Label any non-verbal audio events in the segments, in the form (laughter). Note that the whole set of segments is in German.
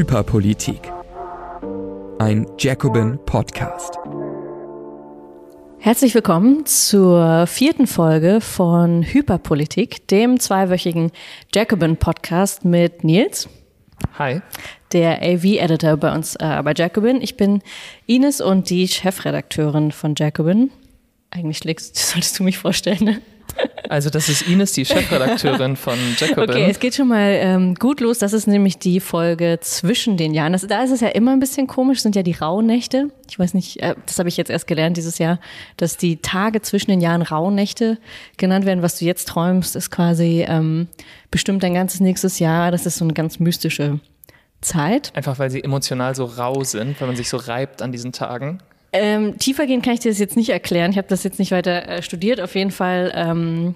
Hyperpolitik. Ein Jacobin Podcast. Herzlich willkommen zur vierten Folge von Hyperpolitik, dem zweiwöchigen Jacobin Podcast mit Nils. Hi. Der AV-Editor bei uns äh, bei Jacobin. Ich bin Ines und die Chefredakteurin von Jacobin. Eigentlich schlägst, (laughs) solltest du mich vorstellen, ne? Also das ist Ines, die Chefredakteurin von Jacobin. Okay, es geht schon mal ähm, gut los. Das ist nämlich die Folge zwischen den Jahren. Das, da ist es ja immer ein bisschen komisch, sind ja die Rauhnächte. Ich weiß nicht, äh, das habe ich jetzt erst gelernt dieses Jahr, dass die Tage zwischen den Jahren Rauhnächte genannt werden. Was du jetzt träumst, ist quasi ähm, bestimmt dein ganzes nächstes Jahr. Das ist so eine ganz mystische Zeit. Einfach weil sie emotional so rau sind, weil man sich so reibt an diesen Tagen. Ähm, tiefergehend kann ich dir das jetzt nicht erklären. Ich habe das jetzt nicht weiter äh, studiert. Auf jeden Fall. Ähm,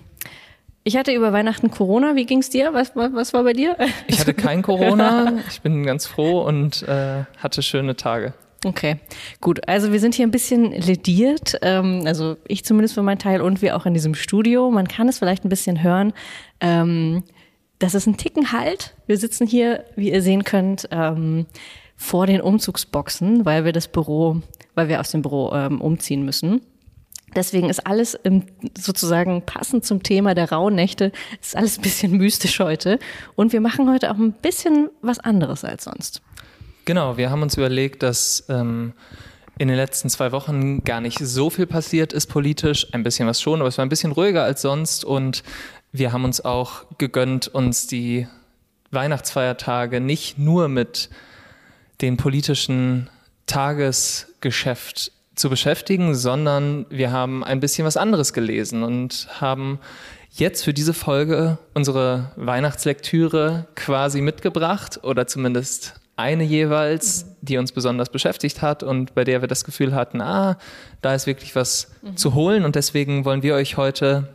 ich hatte über Weihnachten Corona. Wie ging's dir? Was, was, was war bei dir? Ich hatte kein Corona. (laughs) Ich bin ganz froh und äh, hatte schöne Tage. Okay, gut. Also wir sind hier ein bisschen lediert, ähm, also ich zumindest für meinen Teil und wir auch in diesem Studio. Man kann es vielleicht ein bisschen hören. Ähm, das ist ein Ticken halt. Wir sitzen hier, wie ihr sehen könnt, ähm, vor den Umzugsboxen, weil wir das Büro weil wir aus dem Büro ähm, umziehen müssen. Deswegen ist alles im, sozusagen passend zum Thema der rauen Nächte, ist alles ein bisschen (laughs) mystisch heute. Und wir machen heute auch ein bisschen was anderes als sonst. Genau, wir haben uns überlegt, dass ähm, in den letzten zwei Wochen gar nicht so viel passiert ist politisch. Ein bisschen was schon, aber es war ein bisschen ruhiger als sonst. Und wir haben uns auch gegönnt, uns die Weihnachtsfeiertage nicht nur mit den politischen Tagesgeschäft zu beschäftigen, sondern wir haben ein bisschen was anderes gelesen und haben jetzt für diese Folge unsere Weihnachtslektüre quasi mitgebracht oder zumindest eine jeweils, die uns besonders beschäftigt hat und bei der wir das Gefühl hatten, ah, da ist wirklich was mhm. zu holen und deswegen wollen wir euch heute,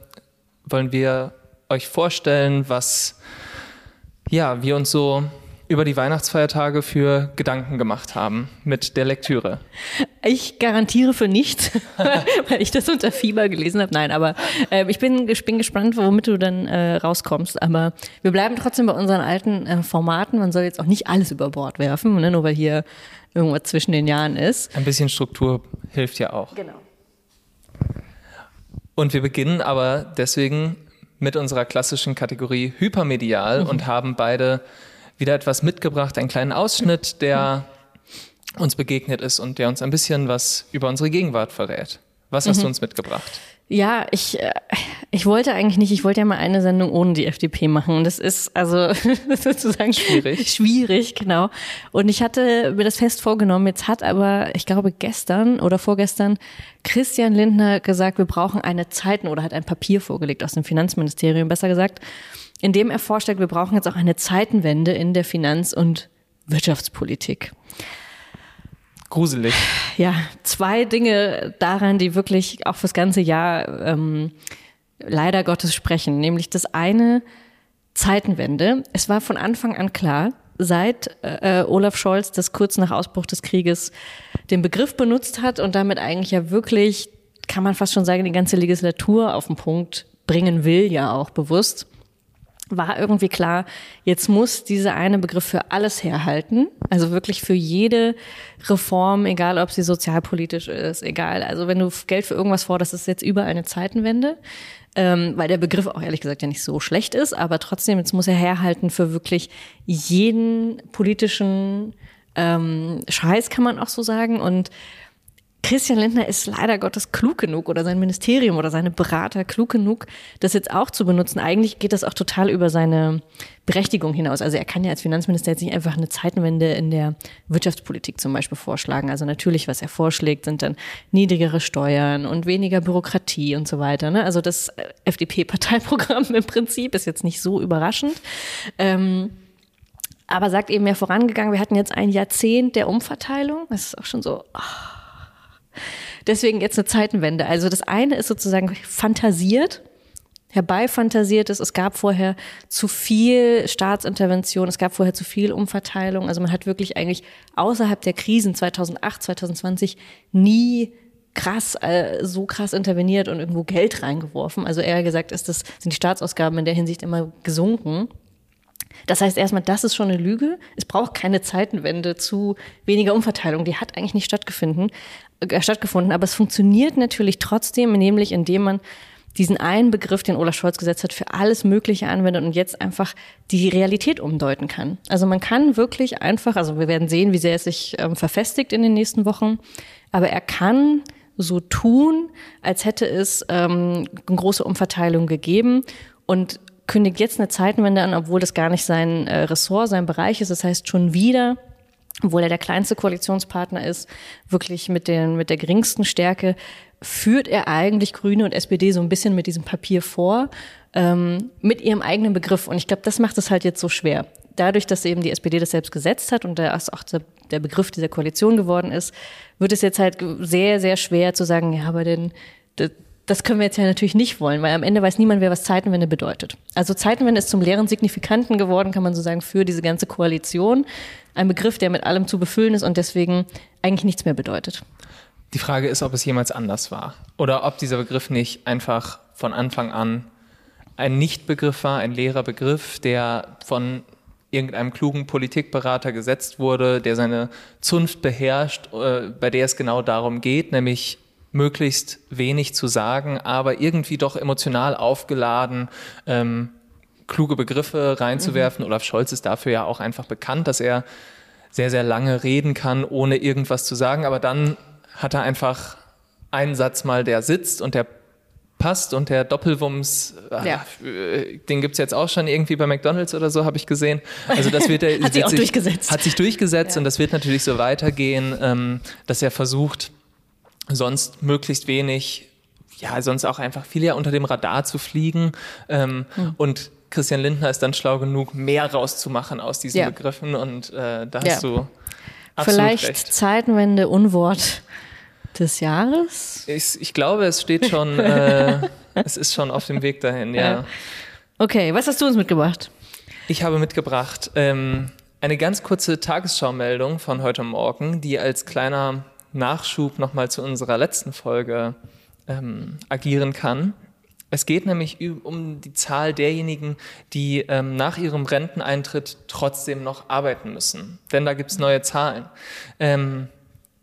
wollen wir euch vorstellen, was ja, wir uns so über die Weihnachtsfeiertage für Gedanken gemacht haben mit der Lektüre? Ich garantiere für nichts, (laughs) weil ich das unter Fieber gelesen habe. Nein, aber äh, ich bin, ich bin gespannt, womit du dann äh, rauskommst. Aber wir bleiben trotzdem bei unseren alten äh, Formaten. Man soll jetzt auch nicht alles über Bord werfen, ne? nur weil hier irgendwas zwischen den Jahren ist. Ein bisschen Struktur hilft ja auch. Genau. Und wir beginnen aber deswegen mit unserer klassischen Kategorie Hypermedial mhm. und haben beide wieder etwas mitgebracht, einen kleinen Ausschnitt, der uns begegnet ist und der uns ein bisschen was über unsere Gegenwart verrät. Was hast mhm. du uns mitgebracht? Ja, ich, äh, ich wollte eigentlich nicht, ich wollte ja mal eine Sendung ohne die FDP machen. Und das ist also (laughs) sozusagen schwierig. Schwierig, genau. Und ich hatte mir das fest vorgenommen. Jetzt hat aber, ich glaube, gestern oder vorgestern Christian Lindner gesagt, wir brauchen eine Zeiten oder hat ein Papier vorgelegt aus dem Finanzministerium, besser gesagt, in dem er vorstellt, wir brauchen jetzt auch eine Zeitenwende in der Finanz- und Wirtschaftspolitik. Gruselig. Ja, zwei Dinge daran, die wirklich auch fürs ganze Jahr ähm, leider Gottes sprechen. Nämlich das eine, Zeitenwende. Es war von Anfang an klar, seit äh, Olaf Scholz das kurz nach Ausbruch des Krieges den Begriff benutzt hat und damit eigentlich ja wirklich, kann man fast schon sagen, die ganze Legislatur auf den Punkt bringen will, ja auch bewusst war irgendwie klar, jetzt muss dieser eine Begriff für alles herhalten. Also wirklich für jede Reform, egal ob sie sozialpolitisch ist, egal. Also wenn du Geld für irgendwas forderst, ist jetzt überall eine Zeitenwende. Ähm, weil der Begriff auch ehrlich gesagt ja nicht so schlecht ist, aber trotzdem, jetzt muss er herhalten für wirklich jeden politischen ähm, Scheiß, kann man auch so sagen. Und Christian Lindner ist leider Gottes klug genug oder sein Ministerium oder seine Berater klug genug, das jetzt auch zu benutzen. Eigentlich geht das auch total über seine Berechtigung hinaus. Also er kann ja als Finanzminister jetzt nicht einfach eine Zeitenwende in der Wirtschaftspolitik zum Beispiel vorschlagen. Also natürlich, was er vorschlägt, sind dann niedrigere Steuern und weniger Bürokratie und so weiter. Ne? Also das FDP-Parteiprogramm (laughs) im Prinzip ist jetzt nicht so überraschend. Ähm, aber sagt eben mehr vorangegangen, wir hatten jetzt ein Jahrzehnt der Umverteilung. Das ist auch schon so. Oh Deswegen jetzt eine Zeitenwende. Also das eine ist sozusagen fantasiert, herbeifantasiert ist. Es gab vorher zu viel Staatsintervention, es gab vorher zu viel Umverteilung. Also man hat wirklich eigentlich außerhalb der Krisen 2008, 2020 nie krass, äh, so krass interveniert und irgendwo Geld reingeworfen. Also eher gesagt ist das, sind die Staatsausgaben in der Hinsicht immer gesunken. Das heißt erstmal, das ist schon eine Lüge. Es braucht keine Zeitenwende zu weniger Umverteilung. Die hat eigentlich nicht stattgefunden, äh, stattgefunden. Aber es funktioniert natürlich trotzdem, nämlich indem man diesen einen Begriff, den Olaf Scholz gesetzt hat, für alles Mögliche anwendet und jetzt einfach die Realität umdeuten kann. Also man kann wirklich einfach, also wir werden sehen, wie sehr es sich ähm, verfestigt in den nächsten Wochen, aber er kann so tun, als hätte es ähm, eine große Umverteilung gegeben und kündigt jetzt eine Zeitenwende an, obwohl das gar nicht sein äh, Ressort, sein Bereich ist. Das heißt schon wieder, obwohl er der kleinste Koalitionspartner ist, wirklich mit, den, mit der geringsten Stärke, führt er eigentlich Grüne und SPD so ein bisschen mit diesem Papier vor, ähm, mit ihrem eigenen Begriff. Und ich glaube, das macht es halt jetzt so schwer. Dadurch, dass eben die SPD das selbst gesetzt hat und das auch der Begriff dieser Koalition geworden ist, wird es jetzt halt sehr, sehr schwer zu sagen, ja, aber denn das können wir jetzt ja natürlich nicht wollen, weil am Ende weiß niemand, wer was Zeitenwende bedeutet. Also Zeitenwende ist zum leeren Signifikanten geworden, kann man so sagen, für diese ganze Koalition. Ein Begriff, der mit allem zu befüllen ist und deswegen eigentlich nichts mehr bedeutet. Die Frage ist, ob es jemals anders war oder ob dieser Begriff nicht einfach von Anfang an ein Nichtbegriff war, ein leerer Begriff, der von irgendeinem klugen Politikberater gesetzt wurde, der seine Zunft beherrscht, äh, bei der es genau darum geht, nämlich möglichst wenig zu sagen, aber irgendwie doch emotional aufgeladen, ähm, kluge Begriffe reinzuwerfen. Mhm. Olaf Scholz ist dafür ja auch einfach bekannt, dass er sehr, sehr lange reden kann, ohne irgendwas zu sagen, aber dann hat er einfach einen Satz mal, der sitzt und der passt und der Doppelwumms, ah, ja. äh, den gibt's jetzt auch schon irgendwie bei McDonalds oder so, habe ich gesehen. Also das wird (laughs) hat sich auch sich, durchgesetzt. Hat sich durchgesetzt ja. und das wird natürlich so weitergehen, ähm, dass er versucht, sonst möglichst wenig, ja, sonst auch einfach viel ja unter dem Radar zu fliegen ähm, hm. und Christian Lindner ist dann schlau genug, mehr rauszumachen aus diesen ja. Begriffen und äh, da hast du Vielleicht recht. Zeitenwende Unwort des Jahres? Ich, ich glaube, es steht (laughs) schon, äh, es ist schon auf dem Weg dahin, ja. Okay, was hast du uns mitgebracht? Ich habe mitgebracht ähm, eine ganz kurze Tagesschau-Meldung von heute Morgen, die als kleiner Nachschub nochmal zu unserer letzten Folge ähm, agieren kann. Es geht nämlich um die Zahl derjenigen, die ähm, nach ihrem Renteneintritt trotzdem noch arbeiten müssen. Denn da gibt es neue Zahlen. Ähm,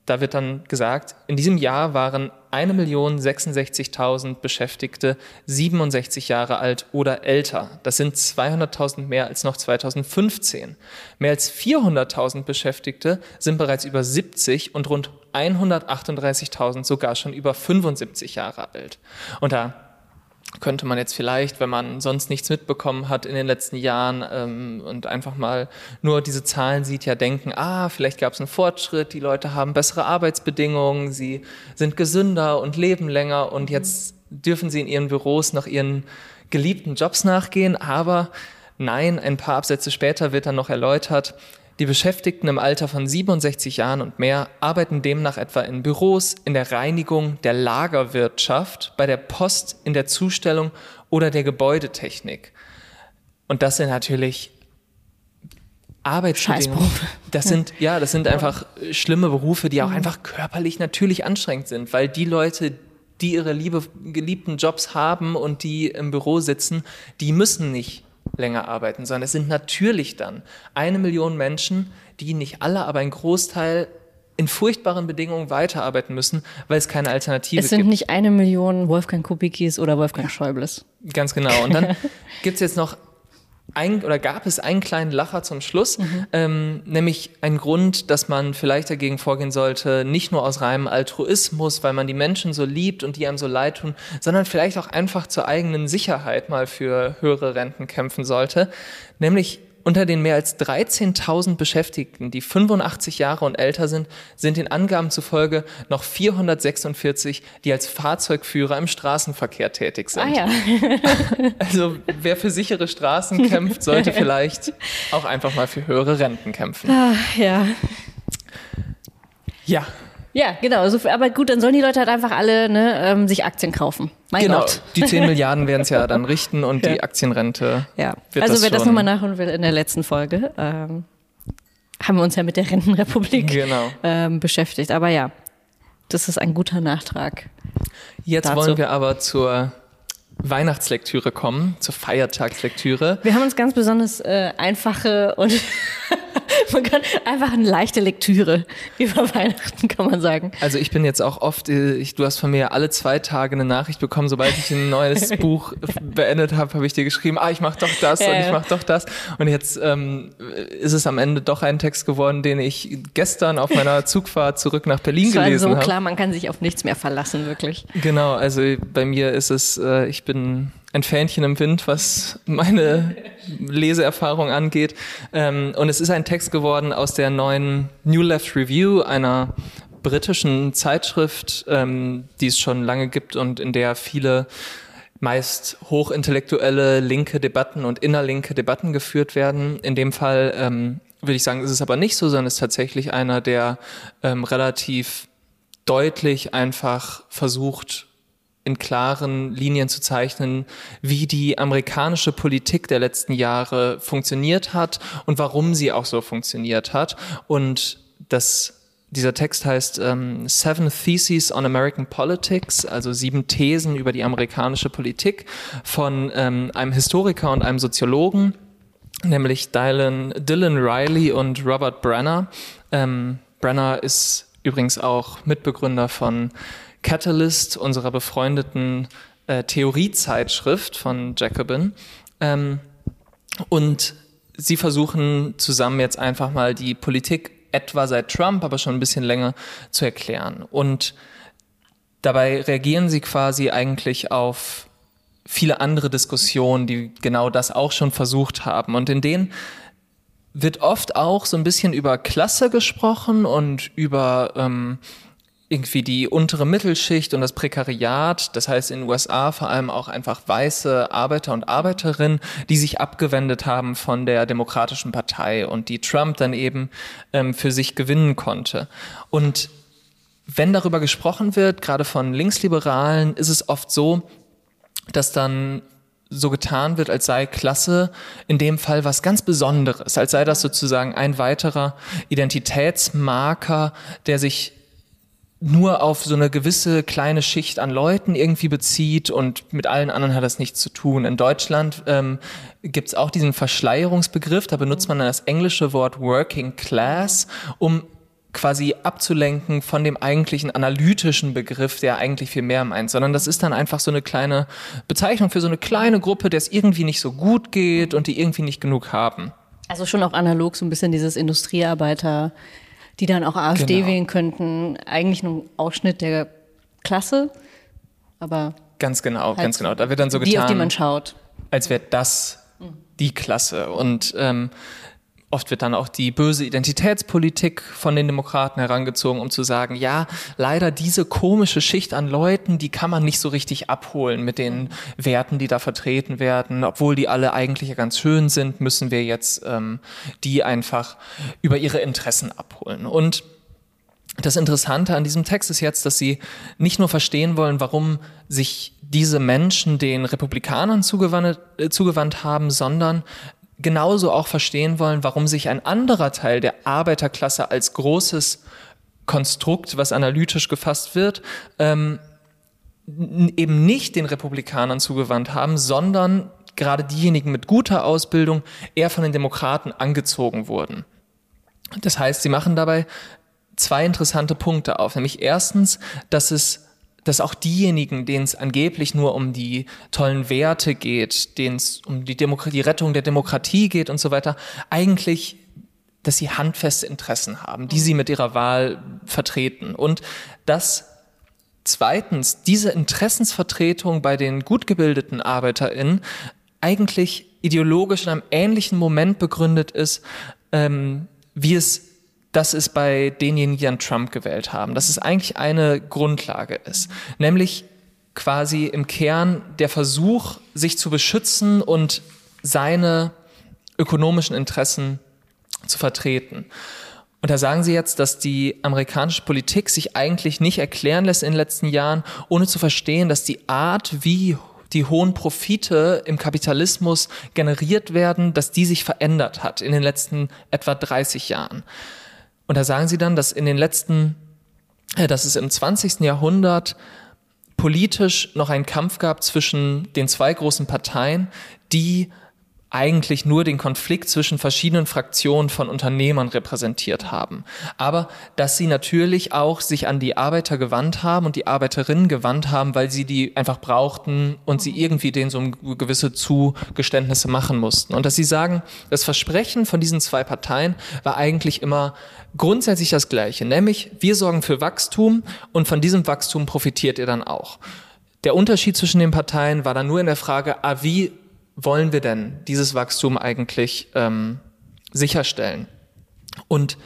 da wird dann gesagt, in diesem Jahr waren 1.066.000 Beschäftigte 67 Jahre alt oder älter. Das sind 200.000 mehr als noch 2015. Mehr als 400.000 Beschäftigte sind bereits über 70 und rund 138.000 sogar schon über 75 Jahre alt. Und da könnte man jetzt vielleicht, wenn man sonst nichts mitbekommen hat in den letzten Jahren ähm, und einfach mal nur diese Zahlen sieht, ja denken, ah, vielleicht gab es einen Fortschritt, die Leute haben bessere Arbeitsbedingungen, sie sind gesünder und leben länger und jetzt dürfen sie in ihren Büros nach ihren geliebten Jobs nachgehen, aber nein, ein paar Absätze später wird dann noch erläutert, die Beschäftigten im Alter von 67 Jahren und mehr arbeiten demnach etwa in Büros, in der Reinigung, der Lagerwirtschaft, bei der Post, in der Zustellung oder der Gebäudetechnik. Und das sind natürlich Arbeitsbedingungen. Das sind, ja, das sind einfach schlimme Berufe, die auch mhm. einfach körperlich natürlich anstrengend sind, weil die Leute, die ihre liebe, geliebten Jobs haben und die im Büro sitzen, die müssen nicht länger arbeiten, sondern es sind natürlich dann eine Million Menschen, die nicht alle, aber ein Großteil in furchtbaren Bedingungen weiterarbeiten müssen, weil es keine Alternative gibt. Es sind gibt. nicht eine Million Wolfgang Kubicki's oder Wolfgang Schäubles. Ganz genau. Und dann (laughs) gibt es jetzt noch ein, oder gab es einen kleinen Lacher zum Schluss, mhm. ähm, nämlich einen Grund, dass man vielleicht dagegen vorgehen sollte, nicht nur aus reinem Altruismus, weil man die Menschen so liebt und die einem so leid tun, sondern vielleicht auch einfach zur eigenen Sicherheit mal für höhere Renten kämpfen sollte, nämlich unter den mehr als 13.000 Beschäftigten, die 85 Jahre und älter sind, sind den Angaben zufolge noch 446, die als Fahrzeugführer im Straßenverkehr tätig sind. Ah ja. (laughs) also wer für sichere Straßen kämpft, sollte (laughs) vielleicht auch einfach mal für höhere Renten kämpfen. Ah, ja. Ja, ja, genau. Also, aber gut, dann sollen die Leute halt einfach alle ne, ähm, sich Aktien kaufen. Mein genau, Gott. die 10 (laughs) Milliarden werden es ja dann richten und ja. die Aktienrente. Ja, also wer das nochmal nachholen will in der letzten Folge, ähm, haben wir uns ja mit der Rentenrepublik genau. ähm, beschäftigt. Aber ja, das ist ein guter Nachtrag. Jetzt dazu. wollen wir aber zur Weihnachtslektüre kommen, zur Feiertagslektüre. Wir haben uns ganz besonders äh, einfache und (laughs) man kann einfach eine leichte Lektüre (laughs) über Weihnachten, kann man sagen. Also ich bin jetzt auch oft, äh, ich, du hast von mir alle zwei Tage eine Nachricht bekommen, sobald ich ein neues (laughs) Buch beendet habe, habe ich dir geschrieben, ah, ich mache doch das ja, und ich mache doch das. Und jetzt ähm, ist es am Ende doch ein Text geworden, den ich gestern auf meiner Zugfahrt zurück nach Berlin gelesen habe. Es war so hab. klar, man kann sich auf nichts mehr verlassen, wirklich. Genau, also bei mir ist es, äh, ich bin ein Fähnchen im Wind, was meine Leseerfahrung angeht. Ähm, und es ist ein Text geworden aus der neuen New Left Review, einer britischen Zeitschrift, ähm, die es schon lange gibt und in der viele meist hochintellektuelle linke Debatten und innerlinke Debatten geführt werden. In dem Fall ähm, würde ich sagen, ist es aber nicht so, sondern es ist tatsächlich einer, der relativ deutlich einfach versucht, in klaren Linien zu zeichnen, wie die amerikanische Politik der letzten Jahre funktioniert hat und warum sie auch so funktioniert hat. Und das dieser Text heißt ähm, Seven Theses on American Politics, also sieben Thesen über die amerikanische Politik von ähm, einem Historiker und einem Soziologen, nämlich Dylan, Dylan Riley und Robert Brenner. Ähm, Brenner ist übrigens auch Mitbegründer von Catalyst, unserer befreundeten äh, Theoriezeitschrift von Jacobin. Ähm, und sie versuchen zusammen jetzt einfach mal die Politik etwa seit Trump, aber schon ein bisschen länger zu erklären. Und dabei reagieren sie quasi eigentlich auf viele andere Diskussionen, die genau das auch schon versucht haben. Und in denen wird oft auch so ein bisschen über Klasse gesprochen und über ähm, irgendwie die untere Mittelschicht und das Prekariat, das heißt in den USA vor allem auch einfach weiße Arbeiter und Arbeiterinnen, die sich abgewendet haben von der Demokratischen Partei und die Trump dann eben ähm, für sich gewinnen konnte. Und wenn darüber gesprochen wird, gerade von Linksliberalen, ist es oft so, dass dann so getan wird, als sei Klasse in dem Fall was ganz Besonderes, als sei das sozusagen ein weiterer Identitätsmarker, der sich nur auf so eine gewisse kleine Schicht an Leuten irgendwie bezieht und mit allen anderen hat das nichts zu tun. In Deutschland ähm, gibt es auch diesen Verschleierungsbegriff, da benutzt man dann das englische Wort Working Class, um quasi abzulenken von dem eigentlichen analytischen Begriff, der eigentlich viel mehr meint, sondern das ist dann einfach so eine kleine Bezeichnung für so eine kleine Gruppe, der es irgendwie nicht so gut geht und die irgendwie nicht genug haben. Also schon auch analog so ein bisschen dieses Industriearbeiter die dann auch AfD genau. wählen könnten. Eigentlich nur ein Ausschnitt der Klasse, aber. Ganz genau, halt ganz genau. Da wird dann so getan. Die, auf die man schaut. Als wäre das die Klasse. Und ähm, Oft wird dann auch die böse Identitätspolitik von den Demokraten herangezogen, um zu sagen, ja, leider diese komische Schicht an Leuten, die kann man nicht so richtig abholen mit den Werten, die da vertreten werden. Obwohl die alle eigentlich ganz schön sind, müssen wir jetzt ähm, die einfach über ihre Interessen abholen. Und das Interessante an diesem Text ist jetzt, dass sie nicht nur verstehen wollen, warum sich diese Menschen den Republikanern zugewandt, äh, zugewandt haben, sondern genauso auch verstehen wollen, warum sich ein anderer Teil der Arbeiterklasse als großes Konstrukt, was analytisch gefasst wird, ähm, eben nicht den Republikanern zugewandt haben, sondern gerade diejenigen mit guter Ausbildung eher von den Demokraten angezogen wurden. Das heißt, sie machen dabei zwei interessante Punkte auf, nämlich erstens, dass es dass auch diejenigen, denen es angeblich nur um die tollen Werte geht, denen es um die, Demokratie, die Rettung der Demokratie geht und so weiter, eigentlich dass sie handfeste Interessen haben, die sie mit ihrer Wahl vertreten. Und dass zweitens diese Interessensvertretung bei den gut gebildeten ArbeiterInnen eigentlich ideologisch in einem ähnlichen Moment begründet ist, ähm, wie es das ist bei denjenigen, die dann Trump gewählt haben, dass es eigentlich eine Grundlage ist, nämlich quasi im Kern der Versuch, sich zu beschützen und seine ökonomischen Interessen zu vertreten. Und da sagen Sie jetzt, dass die amerikanische Politik sich eigentlich nicht erklären lässt in den letzten Jahren, ohne zu verstehen, dass die Art, wie die hohen Profite im Kapitalismus generiert werden, dass die sich verändert hat in den letzten etwa 30 Jahren. Und da sagen sie dann, dass in den letzten, äh, dass es im 20. Jahrhundert politisch noch einen Kampf gab zwischen den zwei großen Parteien, die eigentlich nur den Konflikt zwischen verschiedenen Fraktionen von Unternehmern repräsentiert haben. Aber dass sie natürlich auch sich an die Arbeiter gewandt haben und die Arbeiterinnen gewandt haben, weil sie die einfach brauchten und sie irgendwie denen so gewisse Zugeständnisse machen mussten. Und dass sie sagen, das Versprechen von diesen zwei Parteien war eigentlich immer grundsätzlich das gleiche, nämlich wir sorgen für Wachstum und von diesem Wachstum profitiert ihr dann auch. Der Unterschied zwischen den Parteien war dann nur in der Frage, ah, wie wollen wir denn dieses Wachstum eigentlich ähm, sicherstellen? Und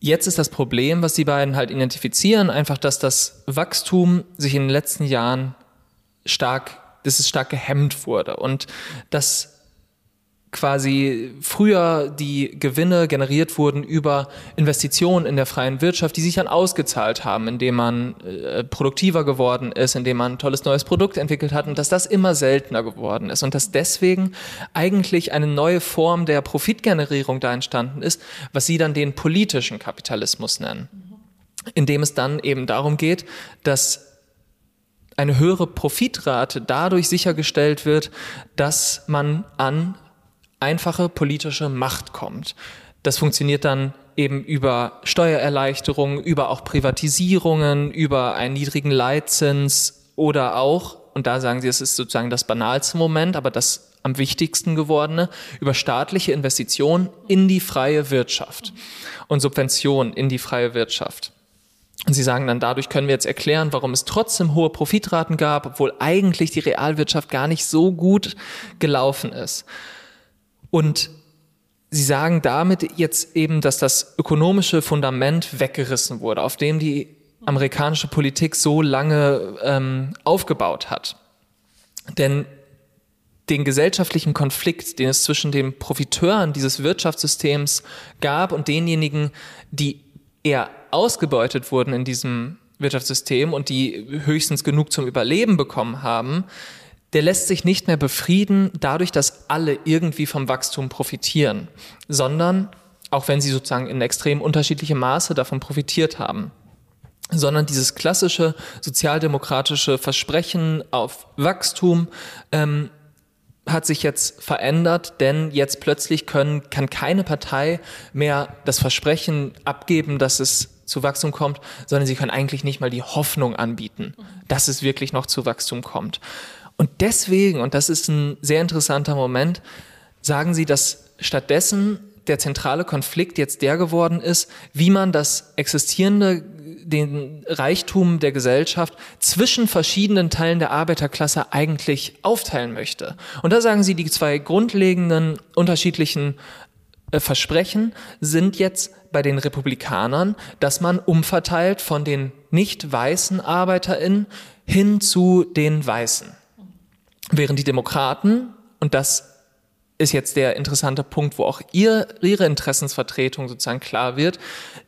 jetzt ist das Problem, was die beiden halt identifizieren, einfach, dass das Wachstum sich in den letzten Jahren stark, dass es stark gehemmt wurde und dass quasi früher die Gewinne generiert wurden über Investitionen in der freien Wirtschaft, die sich dann ausgezahlt haben, indem man äh, produktiver geworden ist, indem man ein tolles neues Produkt entwickelt hat und dass das immer seltener geworden ist und dass deswegen eigentlich eine neue Form der Profitgenerierung da entstanden ist, was sie dann den politischen Kapitalismus nennen, indem es dann eben darum geht, dass eine höhere Profitrate dadurch sichergestellt wird, dass man an einfache politische Macht kommt. Das funktioniert dann eben über Steuererleichterungen, über auch Privatisierungen, über einen niedrigen Leitzins oder auch, und da sagen Sie, es ist sozusagen das banalste Moment, aber das am wichtigsten gewordene, über staatliche Investitionen in die freie Wirtschaft und Subventionen in die freie Wirtschaft. Und Sie sagen dann, dadurch können wir jetzt erklären, warum es trotzdem hohe Profitraten gab, obwohl eigentlich die Realwirtschaft gar nicht so gut gelaufen ist. Und Sie sagen damit jetzt eben, dass das ökonomische Fundament weggerissen wurde, auf dem die amerikanische Politik so lange ähm, aufgebaut hat. Denn den gesellschaftlichen Konflikt, den es zwischen den Profiteuren dieses Wirtschaftssystems gab und denjenigen, die eher ausgebeutet wurden in diesem Wirtschaftssystem und die höchstens genug zum Überleben bekommen haben, der lässt sich nicht mehr befrieden dadurch, dass alle irgendwie vom Wachstum profitieren, sondern auch wenn sie sozusagen in extrem unterschiedlichem Maße davon profitiert haben sondern dieses klassische sozialdemokratische Versprechen auf Wachstum ähm, hat sich jetzt verändert, denn jetzt plötzlich können, kann keine Partei mehr das Versprechen abgeben, dass es zu Wachstum kommt, sondern sie können eigentlich nicht mal die Hoffnung anbieten, dass es wirklich noch zu Wachstum kommt. Und deswegen, und das ist ein sehr interessanter Moment, sagen sie, dass stattdessen der zentrale Konflikt jetzt der geworden ist, wie man das existierende, den Reichtum der Gesellschaft zwischen verschiedenen Teilen der Arbeiterklasse eigentlich aufteilen möchte. Und da sagen sie, die zwei grundlegenden unterschiedlichen äh, Versprechen sind jetzt bei den Republikanern, dass man umverteilt von den nicht weißen ArbeiterInnen hin zu den Weißen. Während die Demokraten, und das ist jetzt der interessante Punkt, wo auch ihr, ihre Interessensvertretung sozusagen klar wird.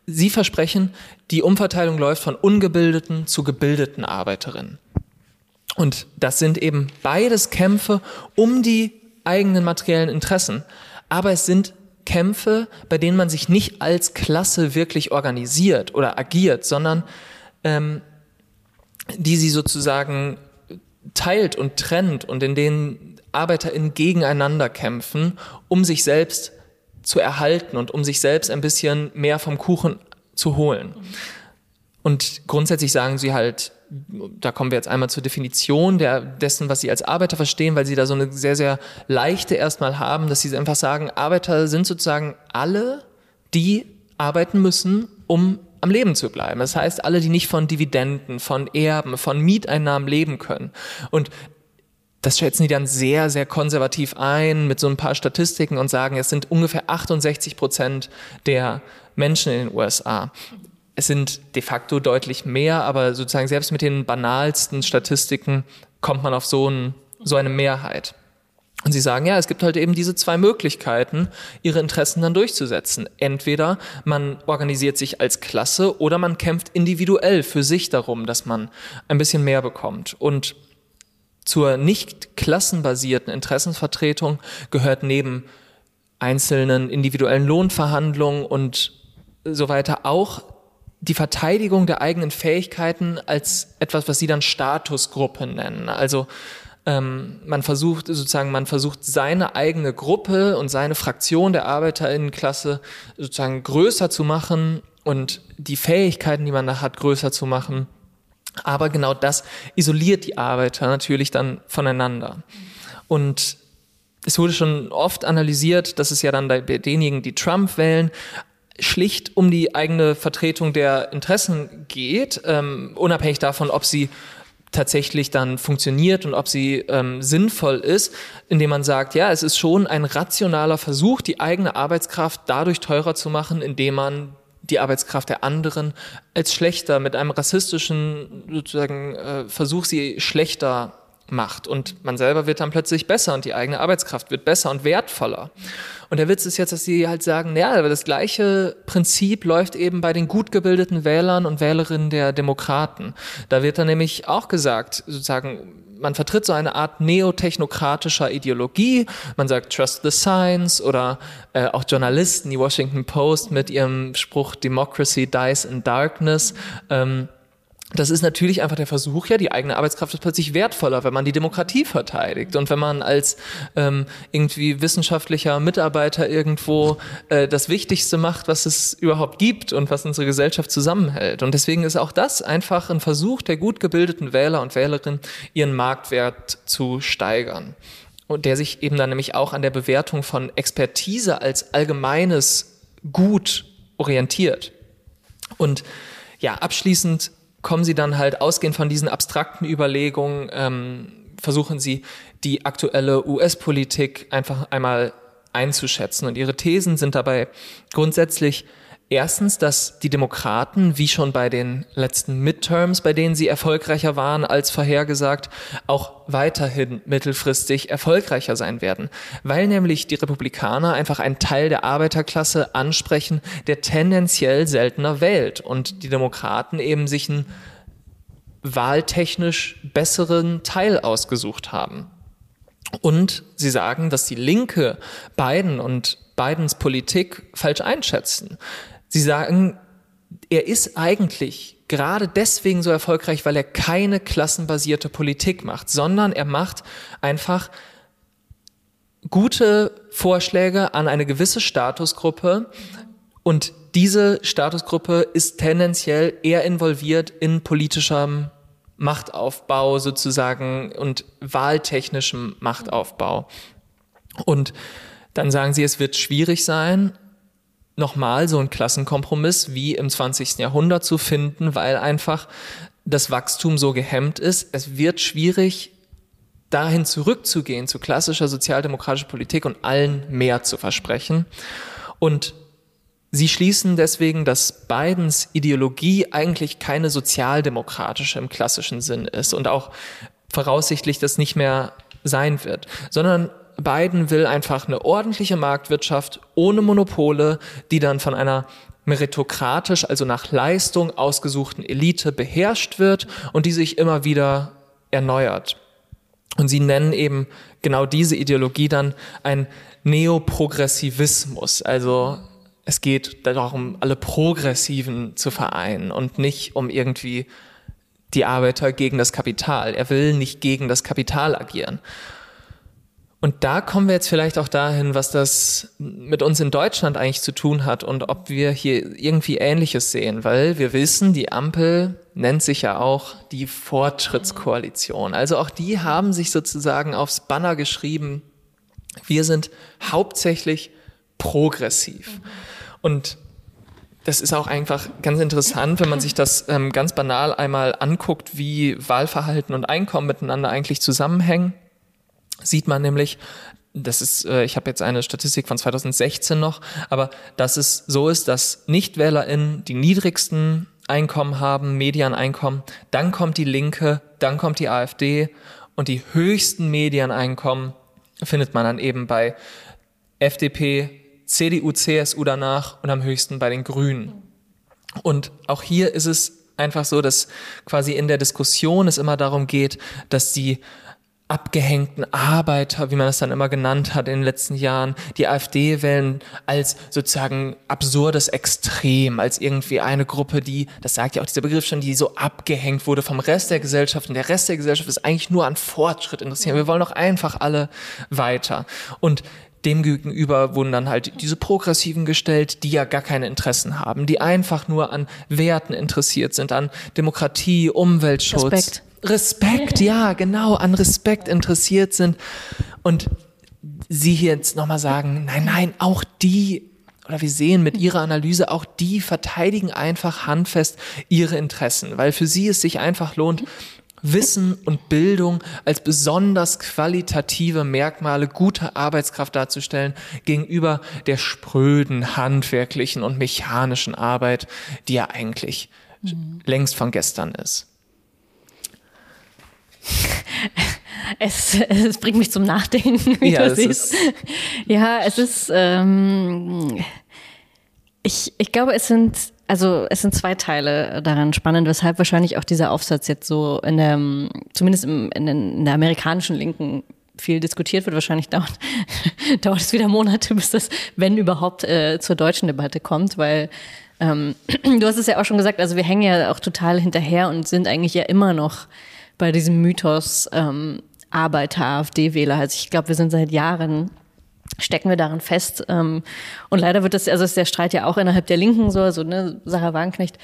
Sie versprechen, die Umverteilung läuft von ungebildeten zu gebildeten Arbeiterinnen. Und das sind eben beides Kämpfe um die eigenen materiellen Interessen. Aber es sind Kämpfe, bei denen man sich nicht als Klasse wirklich organisiert oder agiert, sondern ähm, die sie sozusagen teilt und trennt und in denen ArbeiterInnen gegeneinander kämpfen, um sich selbst zu erhalten und um sich selbst ein bisschen mehr vom Kuchen zu holen. Und grundsätzlich sagen sie halt, da kommen wir jetzt einmal zur Definition der, dessen, was sie als Arbeiter verstehen, weil sie da so eine sehr, sehr leichte erstmal haben, dass sie einfach sagen, Arbeiter sind sozusagen alle, die arbeiten müssen, um am Leben zu bleiben. Das heißt, alle, die nicht von Dividenden, von Erben, von Mieteinnahmen leben können. Und das schätzen die dann sehr, sehr konservativ ein mit so ein paar Statistiken und sagen, es sind ungefähr 68 Prozent der Menschen in den USA. Es sind de facto deutlich mehr, aber sozusagen selbst mit den banalsten Statistiken kommt man auf so, ein, so eine Mehrheit. Und sie sagen, ja, es gibt halt eben diese zwei Möglichkeiten, ihre Interessen dann durchzusetzen. Entweder man organisiert sich als Klasse oder man kämpft individuell für sich darum, dass man ein bisschen mehr bekommt. Und zur nicht klassenbasierten Interessensvertretung gehört neben einzelnen individuellen Lohnverhandlungen und so weiter auch die Verteidigung der eigenen Fähigkeiten als etwas, was sie dann Statusgruppe nennen. Also ähm, man versucht sozusagen, man versucht seine eigene Gruppe und seine Fraktion der Arbeiterinnenklasse sozusagen größer zu machen und die Fähigkeiten, die man da hat, größer zu machen. Aber genau das isoliert die Arbeiter natürlich dann voneinander. Und es wurde schon oft analysiert, dass es ja dann bei denjenigen, die Trump wählen, schlicht um die eigene Vertretung der Interessen geht, ähm, unabhängig davon, ob sie tatsächlich dann funktioniert und ob sie ähm, sinnvoll ist, indem man sagt, ja, es ist schon ein rationaler Versuch, die eigene Arbeitskraft dadurch teurer zu machen, indem man die Arbeitskraft der anderen als schlechter, mit einem rassistischen sozusagen äh, Versuch, sie schlechter macht. Und man selber wird dann plötzlich besser und die eigene Arbeitskraft wird besser und wertvoller. Und der Witz ist jetzt, dass sie halt sagen, ja, aber das gleiche Prinzip läuft eben bei den gut gebildeten Wählern und Wählerinnen der Demokraten. Da wird dann nämlich auch gesagt, sozusagen, man vertritt so eine Art neotechnokratischer Ideologie. Man sagt Trust the Science oder äh, auch Journalisten, die Washington Post mit ihrem Spruch Democracy dies in Darkness. Ähm, das ist natürlich einfach der Versuch, ja, die eigene Arbeitskraft ist plötzlich wertvoller, wenn man die Demokratie verteidigt und wenn man als ähm, irgendwie wissenschaftlicher Mitarbeiter irgendwo äh, das Wichtigste macht, was es überhaupt gibt und was unsere Gesellschaft zusammenhält. Und deswegen ist auch das einfach ein Versuch der gut gebildeten Wähler und Wählerinnen, ihren Marktwert zu steigern. Und der sich eben dann nämlich auch an der Bewertung von Expertise als allgemeines Gut orientiert. Und ja, abschließend kommen sie dann halt ausgehend von diesen abstrakten Überlegungen, ähm, versuchen sie die aktuelle US-Politik einfach einmal einzuschätzen. Und ihre Thesen sind dabei grundsätzlich Erstens, dass die Demokraten, wie schon bei den letzten Midterms, bei denen sie erfolgreicher waren als vorhergesagt, auch weiterhin mittelfristig erfolgreicher sein werden, weil nämlich die Republikaner einfach einen Teil der Arbeiterklasse ansprechen, der tendenziell seltener wählt und die Demokraten eben sich einen wahltechnisch besseren Teil ausgesucht haben. Und sie sagen, dass die Linke Biden und Bidens Politik falsch einschätzen. Sie sagen, er ist eigentlich gerade deswegen so erfolgreich, weil er keine klassenbasierte Politik macht, sondern er macht einfach gute Vorschläge an eine gewisse Statusgruppe und diese Statusgruppe ist tendenziell eher involviert in politischem Machtaufbau sozusagen und wahltechnischem Machtaufbau. Und dann sagen sie, es wird schwierig sein, nochmal so einen Klassenkompromiss wie im 20. Jahrhundert zu finden, weil einfach das Wachstum so gehemmt ist. Es wird schwierig, dahin zurückzugehen zu klassischer sozialdemokratischer Politik und allen mehr zu versprechen. Und sie schließen deswegen, dass Bidens Ideologie eigentlich keine sozialdemokratische im klassischen Sinn ist und auch voraussichtlich das nicht mehr sein wird, sondern Biden will einfach eine ordentliche Marktwirtschaft ohne Monopole, die dann von einer meritokratisch, also nach Leistung ausgesuchten Elite beherrscht wird und die sich immer wieder erneuert. Und sie nennen eben genau diese Ideologie dann ein Neoprogressivismus. Also es geht darum, alle Progressiven zu vereinen und nicht um irgendwie die Arbeiter gegen das Kapital. Er will nicht gegen das Kapital agieren. Und da kommen wir jetzt vielleicht auch dahin, was das mit uns in Deutschland eigentlich zu tun hat und ob wir hier irgendwie Ähnliches sehen, weil wir wissen, die Ampel nennt sich ja auch die Fortschrittskoalition. Also auch die haben sich sozusagen aufs Banner geschrieben, wir sind hauptsächlich progressiv. Und das ist auch einfach ganz interessant, wenn man sich das ähm, ganz banal einmal anguckt, wie Wahlverhalten und Einkommen miteinander eigentlich zusammenhängen sieht man nämlich, das ist, äh, ich habe jetzt eine Statistik von 2016 noch, aber dass es so ist, dass NichtwählerInnen die niedrigsten Einkommen haben, Medianeinkommen, dann kommt die Linke, dann kommt die AfD und die höchsten Medianeinkommen findet man dann eben bei FDP, CDU, CSU danach und am höchsten bei den Grünen. Und auch hier ist es einfach so, dass quasi in der Diskussion es immer darum geht, dass die abgehängten Arbeiter, wie man das dann immer genannt hat in den letzten Jahren, die AfD wählen als sozusagen absurdes Extrem, als irgendwie eine Gruppe, die, das sagt ja auch dieser Begriff schon, die so abgehängt wurde vom Rest der Gesellschaft und der Rest der Gesellschaft ist eigentlich nur an Fortschritt interessiert. Wir wollen doch einfach alle weiter. Und Demgegenüber wurden dann halt diese Progressiven gestellt, die ja gar keine Interessen haben, die einfach nur an Werten interessiert sind, an Demokratie, Umweltschutz. Respekt. Respekt, ja, genau, an Respekt interessiert sind. Und Sie hier jetzt nochmal sagen, nein, nein, auch die, oder wir sehen mit Ihrer Analyse, auch die verteidigen einfach handfest ihre Interessen, weil für sie es sich einfach lohnt, Wissen und Bildung als besonders qualitative Merkmale guter Arbeitskraft darzustellen gegenüber der spröden, handwerklichen und mechanischen Arbeit, die ja eigentlich mhm. längst von gestern ist. (laughs) Es, es bringt mich zum Nachdenken. (laughs) Wie ja, es ist, (laughs) ja, es ist. Ähm, ich, ich glaube, es sind also es sind zwei Teile daran spannend, weshalb wahrscheinlich auch dieser Aufsatz jetzt so in der, zumindest im, in, in der amerikanischen Linken viel diskutiert wird. Wahrscheinlich dauert, dauert es wieder Monate, bis das, wenn überhaupt, äh, zur deutschen Debatte kommt, weil ähm, (clears throat) du hast es ja auch schon gesagt, also wir hängen ja auch total hinterher und sind eigentlich ja immer noch bei diesem Mythos ähm, Arbeiter-AfD-Wähler. Also ich glaube, wir sind seit Jahren stecken wir darin fest. Ähm, und leider wird das, also ist der Streit ja auch innerhalb der Linken so, also ne, Sarah Wagenknecht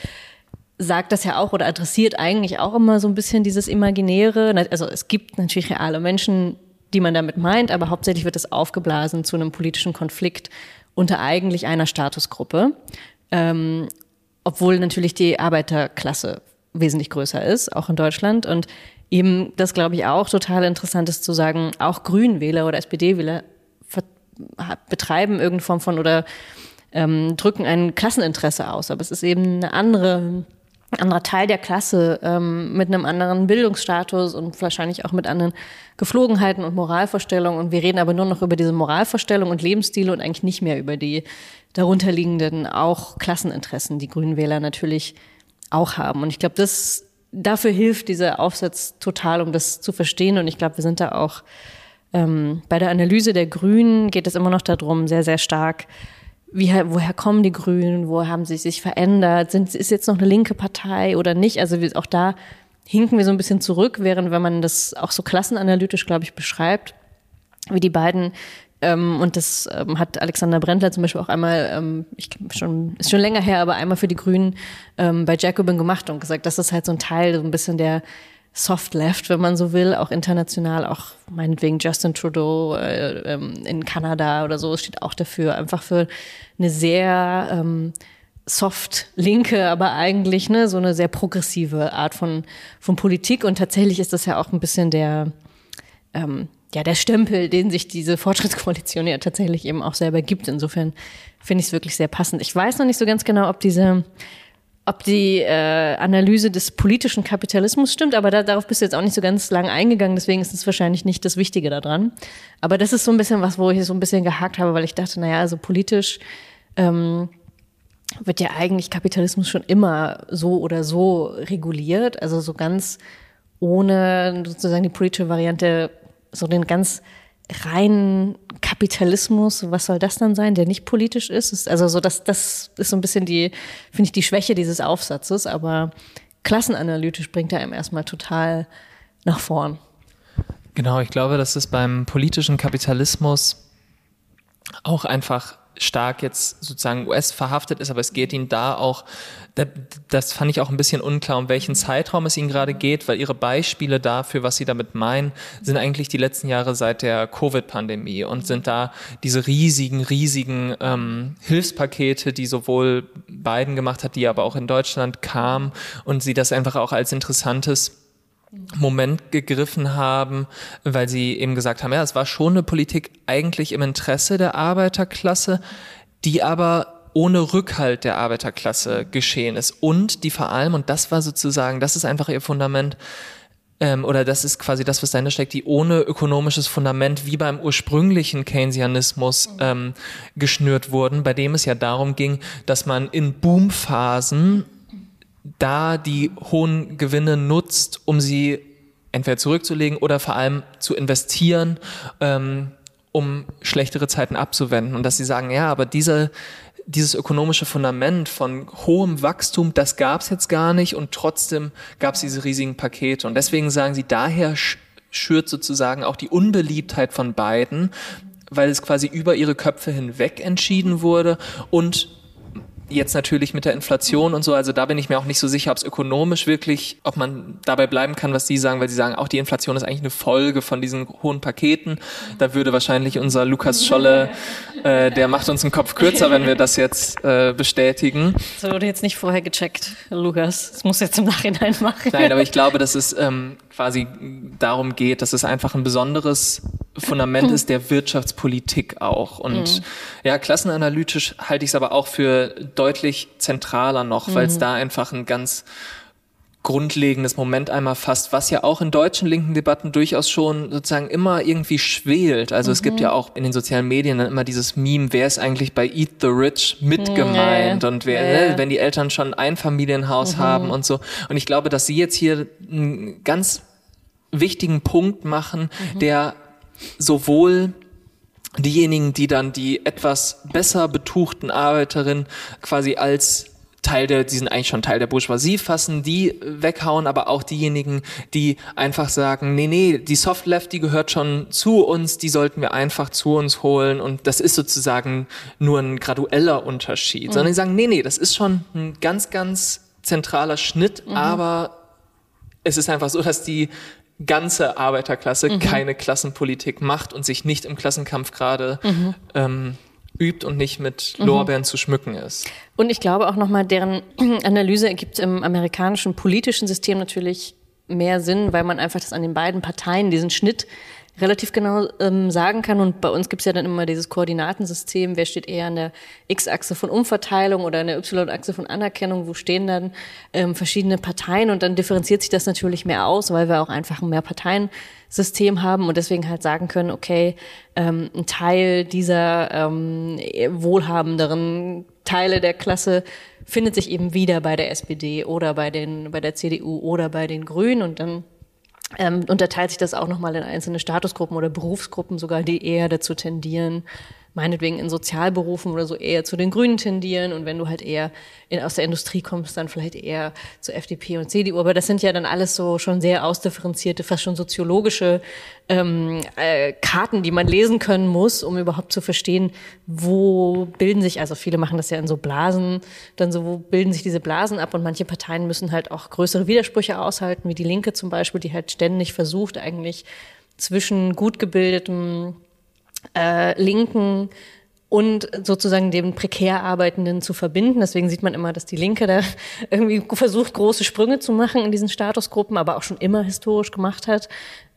sagt das ja auch oder adressiert eigentlich auch immer so ein bisschen dieses Imaginäre. Also es gibt natürlich reale Menschen, die man damit meint, aber hauptsächlich wird es aufgeblasen zu einem politischen Konflikt unter eigentlich einer Statusgruppe, ähm, obwohl natürlich die Arbeiterklasse wesentlich größer ist, auch in Deutschland. Und eben das, glaube ich, auch total interessant ist zu sagen, auch Grünwähler oder SPD-Wähler betreiben irgendeine Form von oder ähm, drücken ein Klasseninteresse aus. Aber es ist eben eine andere, ein anderer Teil der Klasse ähm, mit einem anderen Bildungsstatus und wahrscheinlich auch mit anderen Geflogenheiten und Moralvorstellungen. Und wir reden aber nur noch über diese Moralvorstellungen und Lebensstile und eigentlich nicht mehr über die darunterliegenden auch Klasseninteressen, die Grünwähler natürlich auch haben. Und ich glaube, das dafür hilft dieser Aufsatz total, um das zu verstehen. Und ich glaube, wir sind da auch ähm, bei der Analyse der Grünen geht es immer noch darum, sehr, sehr stark, wie, woher kommen die Grünen, wo haben sie sich verändert, sind, ist jetzt noch eine linke Partei oder nicht? Also auch da hinken wir so ein bisschen zurück, während wenn man das auch so klassenanalytisch, glaube ich, beschreibt, wie die beiden ähm, und das ähm, hat Alexander Brendler zum Beispiel auch einmal, ähm, ich schon, ist schon länger her, aber einmal für die Grünen ähm, bei Jacobin gemacht und gesagt, das ist halt so ein Teil, so ein bisschen der Soft Left, wenn man so will, auch international, auch meinetwegen Justin Trudeau äh, ähm, in Kanada oder so steht auch dafür, einfach für eine sehr ähm, soft linke, aber eigentlich ne, so eine sehr progressive Art von, von Politik. Und tatsächlich ist das ja auch ein bisschen der, ähm, ja, der Stempel, den sich diese Fortschrittskoalition ja tatsächlich eben auch selber gibt. Insofern finde ich es wirklich sehr passend. Ich weiß noch nicht so ganz genau, ob diese ob die äh, Analyse des politischen Kapitalismus stimmt, aber da, darauf bist du jetzt auch nicht so ganz lang eingegangen, deswegen ist es wahrscheinlich nicht das Wichtige daran. Aber das ist so ein bisschen was, wo ich so ein bisschen gehakt habe, weil ich dachte, naja, also politisch ähm, wird ja eigentlich Kapitalismus schon immer so oder so reguliert, also so ganz ohne sozusagen die politische Variante, so den ganz reinen Kapitalismus, was soll das dann sein, der nicht politisch ist? Also so das, das ist so ein bisschen die, finde ich, die Schwäche dieses Aufsatzes, aber klassenanalytisch bringt er einem erstmal total nach vorn. Genau, ich glaube, dass es beim politischen Kapitalismus auch einfach stark jetzt sozusagen US verhaftet ist, aber es geht ihnen da auch, das fand ich auch ein bisschen unklar, um welchen Zeitraum es ihnen gerade geht, weil ihre Beispiele dafür, was sie damit meinen, sind eigentlich die letzten Jahre seit der Covid-Pandemie und sind da diese riesigen, riesigen ähm, Hilfspakete, die sowohl Biden gemacht hat, die aber auch in Deutschland kamen und sie das einfach auch als interessantes Moment gegriffen haben, weil sie eben gesagt haben, ja, es war schon eine Politik eigentlich im Interesse der Arbeiterklasse, die aber ohne Rückhalt der Arbeiterklasse geschehen ist und die vor allem, und das war sozusagen, das ist einfach ihr Fundament, ähm, oder das ist quasi das, was dahinter steckt, die ohne ökonomisches Fundament wie beim ursprünglichen Keynesianismus ähm, geschnürt wurden, bei dem es ja darum ging, dass man in Boomphasen da die hohen Gewinne nutzt, um sie entweder zurückzulegen oder vor allem zu investieren, ähm, um schlechtere Zeiten abzuwenden. Und dass sie sagen, ja, aber diese, dieses ökonomische Fundament von hohem Wachstum, das gab es jetzt gar nicht und trotzdem gab es diese riesigen Pakete. Und deswegen sagen sie, daher schürt sozusagen auch die Unbeliebtheit von beiden, weil es quasi über ihre Köpfe hinweg entschieden wurde und jetzt natürlich mit der Inflation und so, also da bin ich mir auch nicht so sicher, ob es ökonomisch wirklich, ob man dabei bleiben kann, was die sagen, weil sie sagen, auch die Inflation ist eigentlich eine Folge von diesen hohen Paketen. Da würde wahrscheinlich unser Lukas Scholle, äh, der macht uns den Kopf kürzer, wenn wir das jetzt äh, bestätigen. Das wurde jetzt nicht vorher gecheckt, Lukas. Das muss jetzt im Nachhinein machen. Nein, aber ich glaube, dass es ähm, quasi darum geht, dass es einfach ein besonderes Fundament (laughs) ist der Wirtschaftspolitik auch. Und mhm. ja, klassenanalytisch halte ich es aber auch für deutlich zentraler noch, mhm. weil es da einfach ein ganz grundlegendes Moment einmal fasst, was ja auch in deutschen linken Debatten durchaus schon sozusagen immer irgendwie schwelt. Also mhm. es gibt ja mhm. auch in den sozialen Medien dann immer dieses Meme, wer ist eigentlich bei Eat the Rich mitgemeint ja, und wer, ja. ne, wenn die Eltern schon ein Familienhaus mhm. haben und so. Und ich glaube, dass sie jetzt hier einen ganz wichtigen Punkt machen, mhm. der sowohl diejenigen, die dann die etwas besser betuchten Arbeiterinnen quasi als Teil der, die sind eigentlich schon Teil der Bourgeoisie fassen, die weghauen, aber auch diejenigen, die einfach sagen, nee, nee, die Soft Left, die gehört schon zu uns, die sollten wir einfach zu uns holen und das ist sozusagen nur ein gradueller Unterschied, mhm. sondern die sagen, nee, nee, das ist schon ein ganz, ganz zentraler Schnitt, mhm. aber es ist einfach so, dass die ganze Arbeiterklasse mhm. keine Klassenpolitik macht und sich nicht im Klassenkampf gerade mhm. ähm, übt und nicht mit. Lorbeeren mhm. zu schmücken ist. Und ich glaube auch nochmal, deren (clears throat) Analyse ergibt im amerikanischen politischen System natürlich mehr Sinn, weil man einfach das an den beiden Parteien, diesen Schnitt relativ genau ähm, sagen kann. Und bei uns gibt's ja dann immer dieses Koordinatensystem, wer steht eher an der X-Achse von Umverteilung oder an der Y-Achse von Anerkennung, wo stehen dann ähm, verschiedene Parteien und dann differenziert sich das natürlich mehr aus, weil wir auch einfach ein Mehrparteiensystem haben und deswegen halt sagen können, okay, ähm, ein Teil dieser ähm, wohlhabenderen Teile der Klasse findet sich eben wieder bei der SPD oder bei den bei der CDU oder bei den Grünen und dann ähm, unterteilt sich das auch nochmal in einzelne Statusgruppen oder Berufsgruppen sogar, die eher dazu tendieren, meinetwegen in Sozialberufen oder so eher zu den Grünen tendieren und wenn du halt eher in, aus der Industrie kommst, dann vielleicht eher zu FDP und CDU. Aber das sind ja dann alles so schon sehr ausdifferenzierte, fast schon soziologische ähm, äh, Karten, die man lesen können muss, um überhaupt zu verstehen, wo bilden sich, also viele machen das ja in so Blasen, dann so, wo bilden sich diese Blasen ab und manche Parteien müssen halt auch größere Widersprüche aushalten, wie die Linke zum Beispiel, die halt ständig versucht, eigentlich zwischen gut gebildetem äh, Linken und sozusagen den prekär Arbeitenden zu verbinden. Deswegen sieht man immer, dass die Linke da (laughs) irgendwie versucht, große Sprünge zu machen in diesen Statusgruppen, aber auch schon immer historisch gemacht hat.